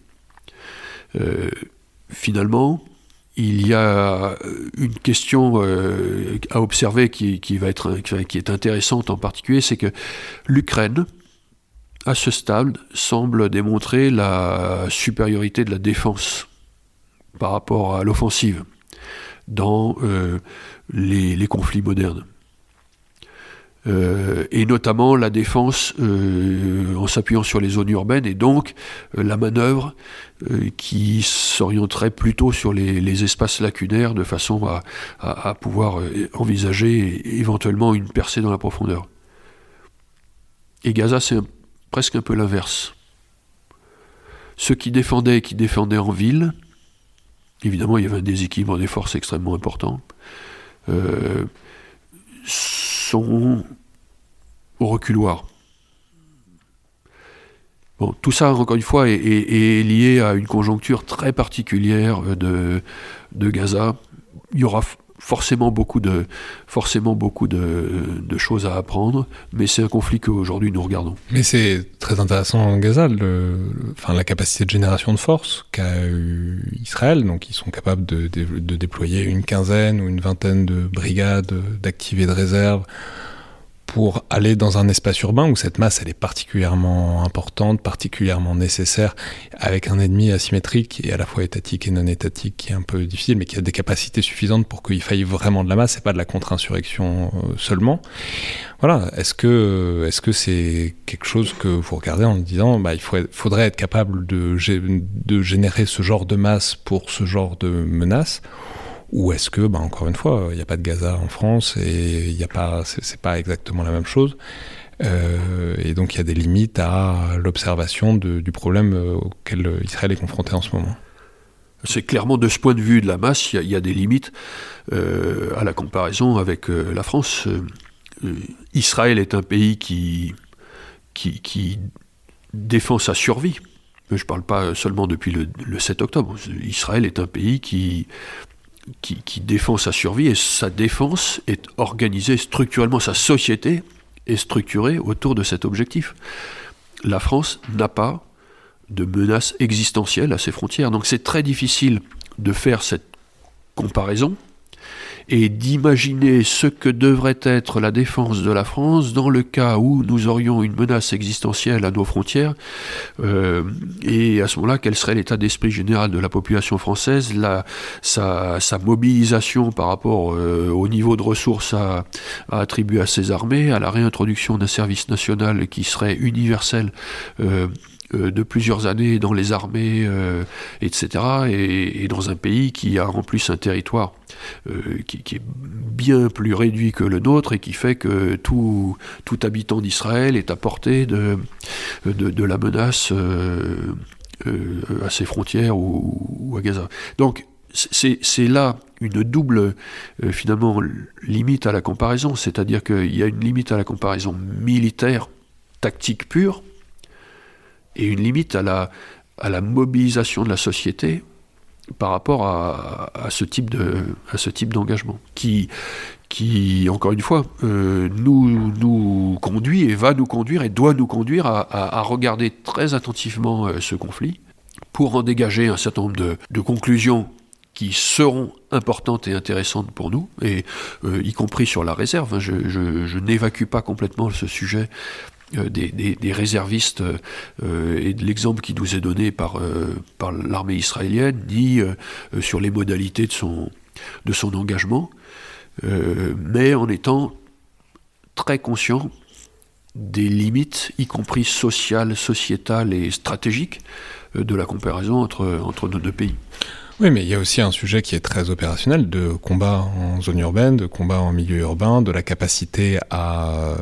finalement, il y a une question euh, à observer qui, va être, est intéressante en particulier, c'est que l'Ukraine, à ce stade, semble démontrer la supériorité de la défense par rapport à l'offensive dans euh, les, conflits modernes. Euh, et notamment la défense euh, en s'appuyant sur les zones urbaines et donc euh, la manœuvre qui s'orienterait plutôt sur les, espaces lacunaires de façon à, pouvoir envisager éventuellement une percée dans la profondeur. Et Gaza, c'est presque un peu l'inverse. Ceux qui défendaient, qui défendaient en ville, évidemment il y avait un déséquilibre des forces extrêmement important, sont au reculoir. Bon, tout ça, encore une fois, est, lié à une conjoncture très particulière de, de Gaza. Il y aura forcément beaucoup de, forcément beaucoup de, choses à apprendre, mais c'est un conflit qu'aujourd'hui nous regardons. Mais c'est très intéressant en Gaza, enfin, la capacité de génération de force qu'a eu Israël. Donc ils sont capables de, de déployer une quinzaine ou une vingtaine de brigades, d'activer de réserve pour aller dans un espace urbain où cette masse elle est particulièrement importante, particulièrement nécessaire, avec un ennemi asymétrique et à la fois étatique et non étatique qui est un peu difficile, mais qui a des capacités suffisantes pour qu'il faille vraiment de la masse et pas de la contre-insurrection euh, seulement. Voilà, est-ce que est-ce que c'est quelque chose que vous regardez en disant bah, il faudrait être capable de, de générer ce genre de masse pour ce genre de menace? Ou est-ce que, bah, encore une fois, il n'y a pas de Gaza en France et il n'y a pas, c'est pas exactement la même chose. Euh, et donc il y a des limites à l'observation du problème euh, auquel Israël est confronté en ce moment. C'est clairement de ce point de vue de la masse, il y, a des limites euh, à la comparaison avec la France. Israël est un pays qui, qui, défend sa survie. Je ne parle pas seulement depuis le, 7 octobre. Israël est un pays qui qui, défend sa survie et sa défense est organisée structurellement, sa société est structurée autour de cet objectif. La France n'a pas de menace existentielle à ses frontières, donc c'est très difficile de faire cette comparaison et d'imaginer ce que devrait être la défense de la France dans le cas où nous aurions une menace existentielle à nos frontières, euh, et à ce moment-là, quel serait l'état d'esprit général de la population française, sa, mobilisation par rapport euh, au niveau de ressources à, attribuer à ses armées, à la réintroduction d'un service national qui serait universel. Euh, de plusieurs années dans les armées, euh, etc., et, dans un pays qui a en plus un territoire euh, qui, est bien plus réduit que le nôtre et qui fait que tout, tout habitant d'Israël est à portée de, de, la menace à ses frontières ou, à Gaza. Donc c'est là une double finalement limite à la comparaison, c'est-à-dire qu'il y a une limite à la comparaison militaire, tactique pure, et une limite à la, à la mobilisation de la société par rapport à, à ce type de à ce type d'engagement qui qui encore une fois euh, nous nous conduit et va nous conduire et doit nous conduire à, à, regarder très attentivement euh, ce conflit pour en dégager un certain nombre de, de conclusions qui seront importantes et intéressantes pour nous, et euh, y compris sur la réserve. Je, je, je n'évacue pas complètement ce sujet euh, des, réservistes euh, et de l'exemple qui nous est donné par, euh, par l'armée israélienne, ni sur les modalités de son, de son engagement, mais en étant très conscient des limites, y compris sociales, sociétales et stratégiques, de la comparaison entre, entre nos deux pays. Oui, mais il y a aussi un sujet qui est très opérationnel de combat en zone urbaine, de combat en milieu urbain, de la capacité à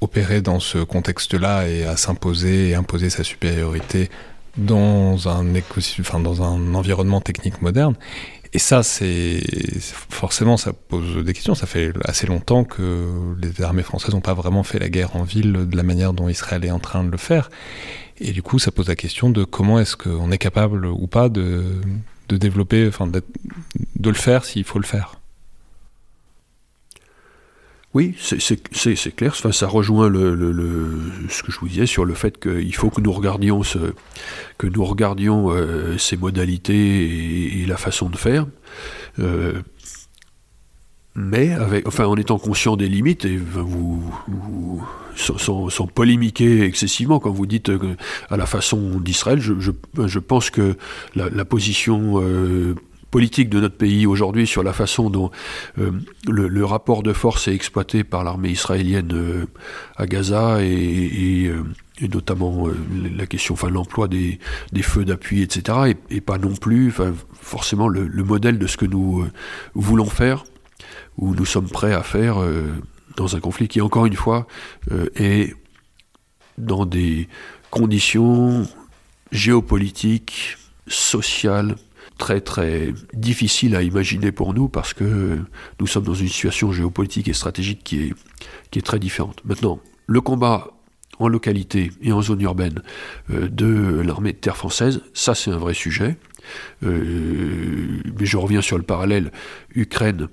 opérer dans ce contexte-là et à s'imposer et imposer sa supériorité dans un, enfin, dans un environnement technique moderne. Et ça, forcément, ça pose des questions. Ça fait assez longtemps que les armées françaises n'ont pas vraiment fait la guerre en ville de la manière dont Israël est en train de le faire. Et du coup, ça pose la question de comment est-ce qu'on est capable ou pas de, de développer, enfin, de le faire s'il faut le faire. Oui, c'est clair. Enfin, ça rejoint le, ce que je vous disais sur le fait qu'il faut que nous regardions, ce, que nous regardions euh, ces modalités et, la façon de faire. Euh, mais avec, enfin, en étant conscient des limites, et vous, sans, polémiquer excessivement, quand vous dites à la façon d'Israël, je, pense que la, position euh, politique de notre pays aujourd'hui sur la façon dont euh, le, rapport de force est exploité par l'armée israélienne euh, à Gaza et, euh, notamment la question, enfin l'emploi des, feux d'appui, etc. Et, pas non plus, forcément le, modèle de ce que nous voulons faire ou nous sommes prêts à faire dans un conflit qui, encore une fois, est dans des conditions géopolitiques, sociales, très très difficile à imaginer pour nous parce que nous sommes dans une situation géopolitique et stratégique qui est, qui est très différente. Maintenant, le combat en localité et en zone urbaine euh, de l'armée de terre française, ça c'est un vrai sujet. mais je reviens sur le parallèle Ukraine.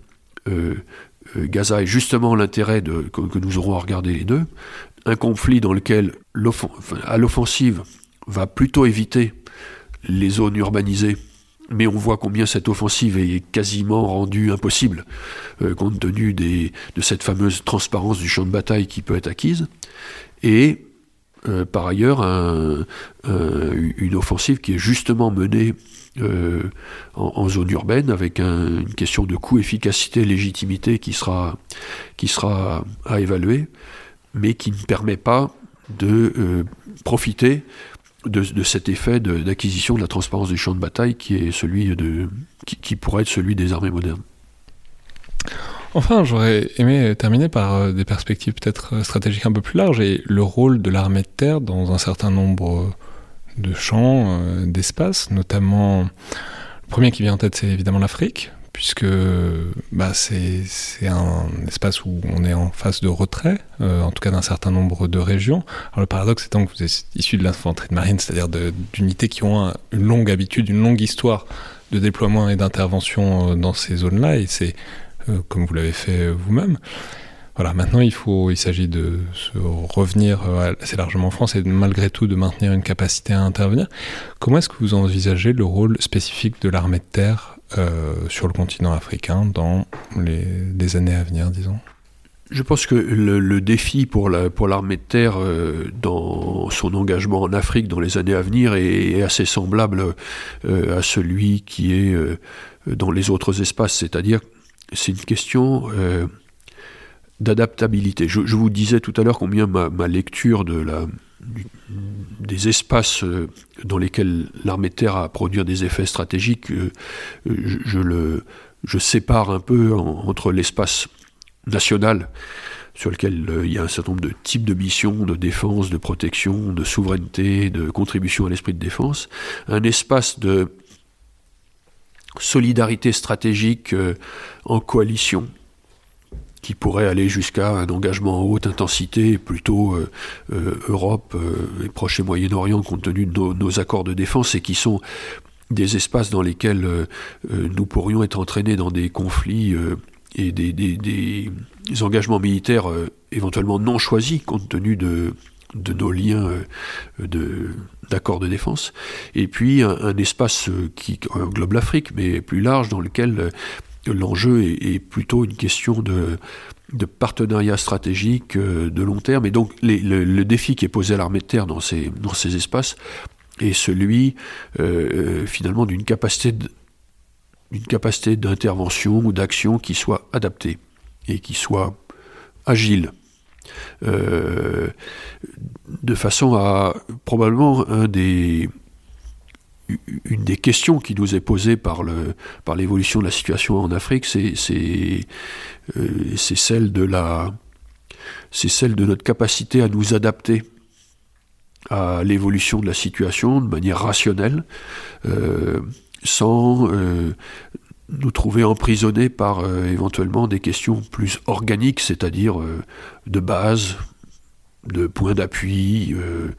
Gaza est justement l'intérêt que, que, nous aurons à regarder les deux. Un conflit dans lequel, à l'offensive, va plutôt éviter les zones urbanisées mais on voit combien cette offensive est quasiment rendue impossible, euh, compte tenu de cette fameuse transparence du champ de bataille qui peut être acquise, et euh, par ailleurs une offensive qui est justement menée euh, en, zone urbaine avec une question de coût, efficacité, légitimité qui sera, qui sera à évaluer, mais qui ne permet pas de profiter de, cet effet d'acquisition de, la transparence du champ de bataille qui est celui de qui, pourrait être celui des armées modernes. Enfin, j'aurais aimé terminer par euh, des perspectives peut-être euh, stratégiques un peu plus larges et le rôle de l'armée de terre dans un certain nombre de champs, euh, d'espaces, notamment le premier qui vient en tête, c'est évidemment l'Afrique, puisque bah, c'est un espace où on est en phase de retrait, euh, en tout cas d'un certain nombre de régions. Alors le paradoxe étant que vous êtes issu de l'infanterie de marine, c'est-à-dire d'unités qui ont une longue habitude, une longue histoire de déploiement et d'intervention euh, dans ces zones-là, et c'est euh, comme vous l'avez fait vous-même. Voilà, maintenant il il s'agit de revenir assez largement en France et malgré tout de maintenir une capacité à intervenir. Comment est-ce que vous envisagez le rôle spécifique de l'armée de terre sur le continent africain dans les, années à venir, disons je pense que le, défi pour l'armée pour de terre euh, dans son engagement en Afrique dans les années à venir est, assez semblable euh, à celui qui est dans les autres espaces, c'est-à-dire c'est une question d'adaptabilité. Je, vous disais tout à l'heure combien ma, lecture de la, des espaces euh, dans lesquels l'armée terre a à produire des effets stratégiques, euh, je sépare un peu entre l'espace national, sur lequel euh, il y a un certain nombre de types de missions, de défense, de protection, de souveraineté, de contribution à l'esprit de défense, un espace de solidarité stratégique en coalition, qui pourrait aller jusqu'à un engagement en haute intensité, plutôt euh, euh, Europe euh, et Proche et Moyen-Orient, compte tenu de nos, accords de défense, et qui sont des espaces dans lesquels nous pourrions être entraînés dans des conflits et des, engagements militaires éventuellement non choisis, compte tenu de, de nos liens d'accords de, défense, et puis un, un espace qui englobe l'Afrique, mais plus large, dans lequel l'enjeu est, plutôt une question de, partenariat stratégique euh, de long terme. Et donc le, défi qui est posé à l'armée de terre dans ces, dans ces espaces est celui euh, euh, finalement d'une capacité d'une capacité d'intervention ou d'action qui soit adaptée et qui soit agile. de façon à probablement un des, une des questions qui nous est posée par, le, par l'évolution de la situation en Afrique, c'est, c'est, euh, celle de la, c'est celle de notre capacité à nous adapter à l'évolution de la situation de manière rationnelle, euh, sans euh, nous trouver emprisonnés par éventuellement des questions plus organiques, c'est-à-dire de base, de points d'appui euh,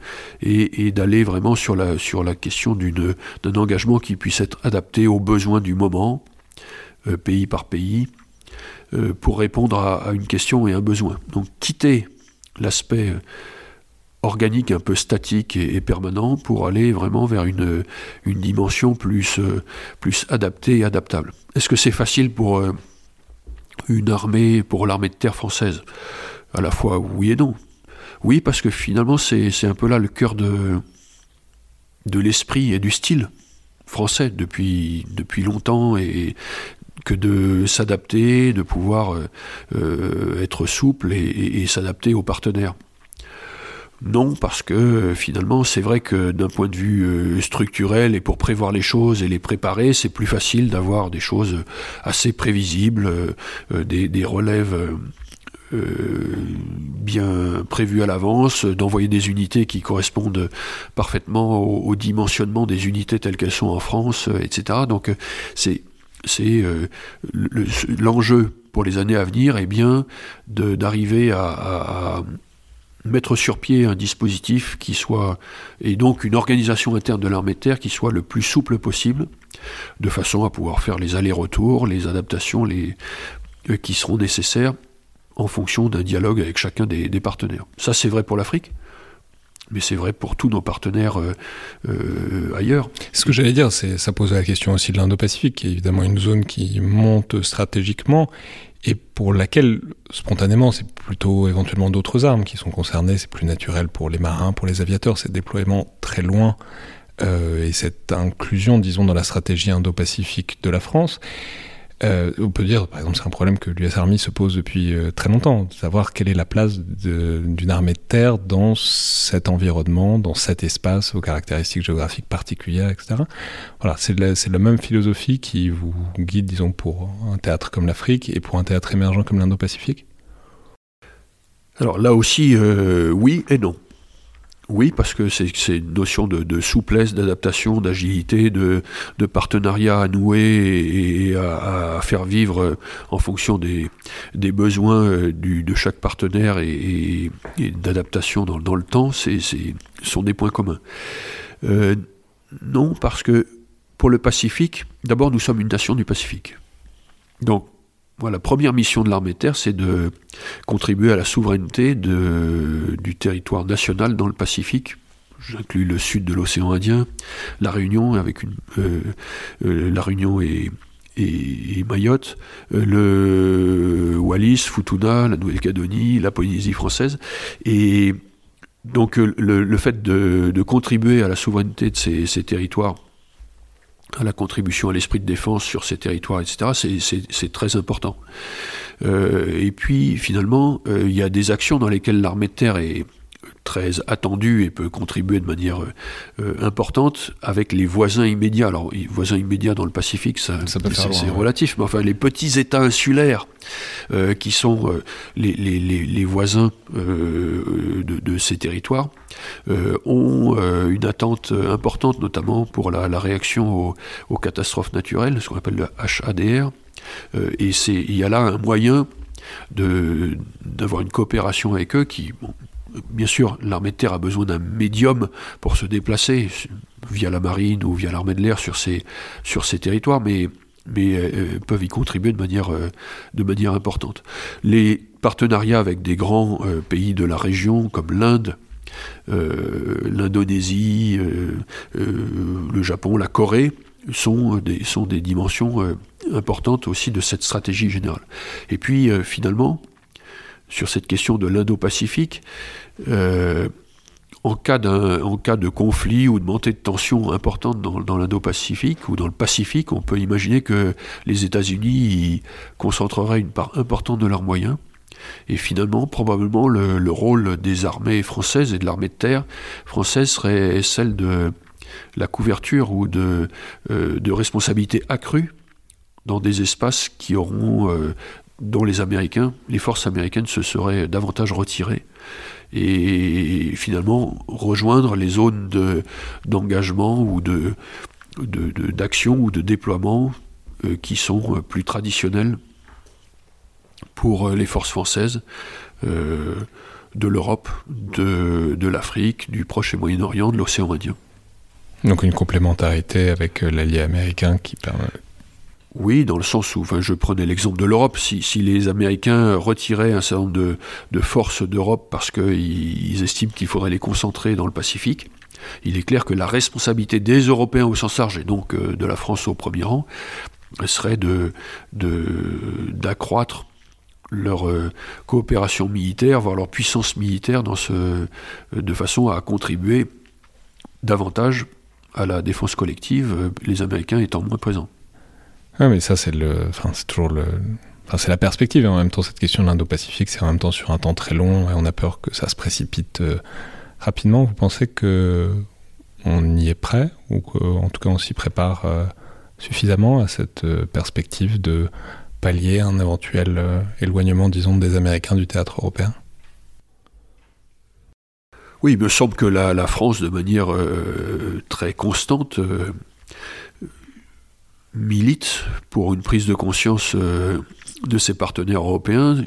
et, d'aller vraiment sur la, sur la question d'un engagement qui puisse être adapté aux besoins du moment, euh, pays par pays, euh, pour répondre à, une question et un besoin. Donc quitter l'aspect organique un peu statique et, permanent pour aller vraiment vers une, dimension plus, plus adaptée et adaptable. Est-ce que c'est facile pour une armée, pour l'armée de terre française? À la fois oui et non. Oui, parce que finalement, c'est un peu là le cœur de, l'esprit et du style français depuis, longtemps et que de s'adapter, de pouvoir euh, euh, être souple et, s'adapter aux partenaires. Non, parce que finalement, c'est vrai que d'un point de vue euh, structurel et pour prévoir les choses et les préparer, c'est plus facile d'avoir des choses assez prévisibles, des, relèves euh, bien prévu à l'avance, d'envoyer des unités qui correspondent parfaitement au, dimensionnement des unités telles qu'elles sont en France, euh, etc. Donc euh, c'est c'est l'enjeu pour les années à venir est bien d'arriver à, mettre sur pied un dispositif qui soit, et donc une organisation interne de l'armée de terre qui soit le plus souple possible, de façon à pouvoir faire les allers-retours, les adaptations euh, qui seront nécessaires en fonction d'un dialogue avec chacun des, partenaires. Ça, c'est vrai pour l'Afrique, mais c'est vrai pour tous nos partenaires euh, euh, ailleurs. Ce que j'allais dire, c'est ça pose la question aussi de l'Indo-Pacifique, qui est évidemment une zone qui monte stratégiquement et pour laquelle, spontanément, c'est plutôt éventuellement d'autres armes qui sont concernées. C'est plus naturel pour les marins, pour les aviateurs, c'est déploiement très loin euh, et cette inclusion, disons, dans la stratégie indo-pacifique de la France. Euh, on peut dire, par exemple, c'est un problème que l'US Army se pose depuis euh, très longtemps, de savoir quelle est la place d'une armée de terre dans cet environnement, dans cet espace aux caractéristiques géographiques particulières, etc. Voilà, c'est la, même philosophie qui vous guide, disons, pour un théâtre comme l'Afrique et pour un théâtre émergent comme l'Indo-Pacifique? Alors là aussi, euh, oui et non. Oui, parce que c'est une notion de, souplesse, d'adaptation, d'agilité, de, partenariat à nouer et, à, faire vivre euh, en fonction des, besoins euh, de chaque partenaire et, d'adaptation dans, le temps, ce sont des points communs. Euh, non, parce que pour le Pacifique, d'abord nous sommes une nation du Pacifique. Donc la première mission de l'armée terre, c'est de contribuer à la souveraineté du territoire national dans le Pacifique. J'inclus le sud de l'océan Indien, la Réunion avec une, euh, euh, la Réunion et, Mayotte, euh, le Wallis, Futuna, la Nouvelle-Calédonie, la Polynésie française, et donc le, fait de, contribuer à la souveraineté de ces territoires à la contribution à l'esprit de défense sur ces territoires, etc., c'est très important. Euh, et puis, finalement, euh, il y a des actions dans lesquelles l'armée de terre est très attendu et peut contribuer de manière euh, importante avec les voisins immédiats. Alors, voisins immédiats dans le Pacifique, ça, c'est relatif, mais enfin, les petits États insulaires euh, qui sont euh, les, les, les, voisins de, de, ces territoires ont une attente importante, notamment pour la, la réaction aux, aux, catastrophes naturelles, ce qu'on appelle le HADR. et il y a là un moyen d'avoir une coopération avec eux qui, bon, bien sûr, l'armée de terre a besoin d'un médium pour se déplacer via la marine ou via l'armée de l'air sur ces, territoires, mais, mais euh, peuvent y contribuer de manière, euh, de manière importante. Les partenariats avec des grands euh, pays de la région, comme l'Inde, l'Indonésie, le Japon, la Corée, sont des dimensions importantes aussi de cette stratégie générale. Et puis, finalement, sur cette question de l'Indo-Pacifique, euh, en, cas de conflit ou de montée de tension importante dans, l'Indo-Pacifique ou dans le Pacifique, on peut imaginer que les États-Unis concentreraient une part importante de leurs moyens. Et finalement, probablement, le, rôle des armées françaises et de l'armée de terre française serait celle de la couverture ou de, euh, de responsabilité accrue dans des espaces qui auront euh, dont les Américains, les forces américaines se seraient davantage retirées et finalement rejoindre les zones d'engagement ou de, d'action ou de déploiement euh, qui sont plus traditionnelles pour les forces françaises euh, de l'Europe, de, de l'Afrique, du Proche et Moyen-Orient, de l'océan Indien. Donc une complémentarité avec euh, l'allié américain qui permet, oui, dans le sens où, enfin, je prenais l'exemple de l'Europe, si, les Américains retiraient un certain nombre de, forces d'Europe parce qu'ils estiment qu'il faudrait les concentrer dans le Pacifique, il est clair que la responsabilité des Européens au sens large, et donc euh, de la France au premier rang, serait de, d'accroître leur euh, coopération militaire, voire leur puissance militaire, ce, de façon à contribuer davantage à la défense collective, euh, les Américains étant moins présents. Ah, mais ça, c'est le, enfin, c'est toujours le, enfin, c'est la perspective. Et en même temps, cette question de l'Indo-Pacifique, c'est en même temps sur un temps très long et on a peur que ça se précipite euh, rapidement. Vous pensez que on y est prêt ou qu'en tout cas on s'y prépare euh, suffisamment à cette euh, perspective de pallier un éventuel éloignement, disons, des Américains du théâtre européen? Oui, il me semble que la, la France, de manière très constante, milite pour une prise de conscience euh, de ses partenaires européens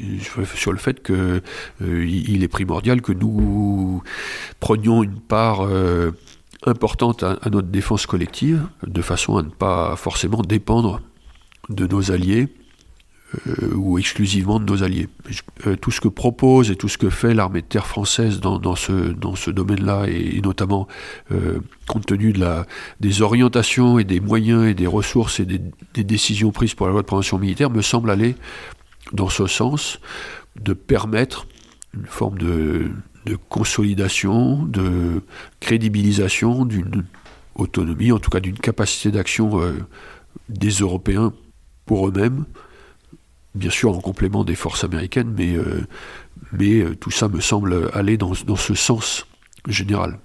sur le fait qu'il il est primordial que nous prenions une part importante à, notre défense collective, de façon à ne pas forcément dépendre de nos alliés euh, ou exclusivement de nos alliés. Euh, tout ce que propose et tout ce que fait l'armée de terre française dans, ce, dans ce domaine-là, et, notamment euh, compte tenu de la, des orientations et des moyens et des ressources et des, décisions prises pour la loi de prévention militaire, me semble aller dans ce sens de permettre une forme de, de consolidation, de crédibilisation d'une autonomie, en tout cas d'une capacité d'action des Européens pour eux-mêmes, bien sûr en complément des forces américaines, mais, euh, mais euh, tout ça me semble aller dans, dans, ce sens général.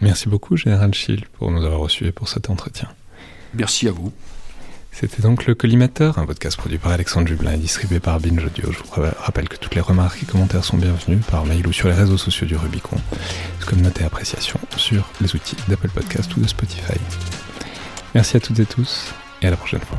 Merci beaucoup, Général Schill, pour nous avoir reçus et pour cet entretien. Merci à vous. C'était donc Le Collimateur, un podcast produit par Alexandre Jublin et distribué par Binge Audio. Je vous rappelle que toutes les remarques et commentaires sont bienvenus par mail ou sur les réseaux sociaux du Rubicon, comme note et appréciation sur les outils d'Apple Podcast ou de Spotify. Merci à toutes et tous et à la prochaine fois.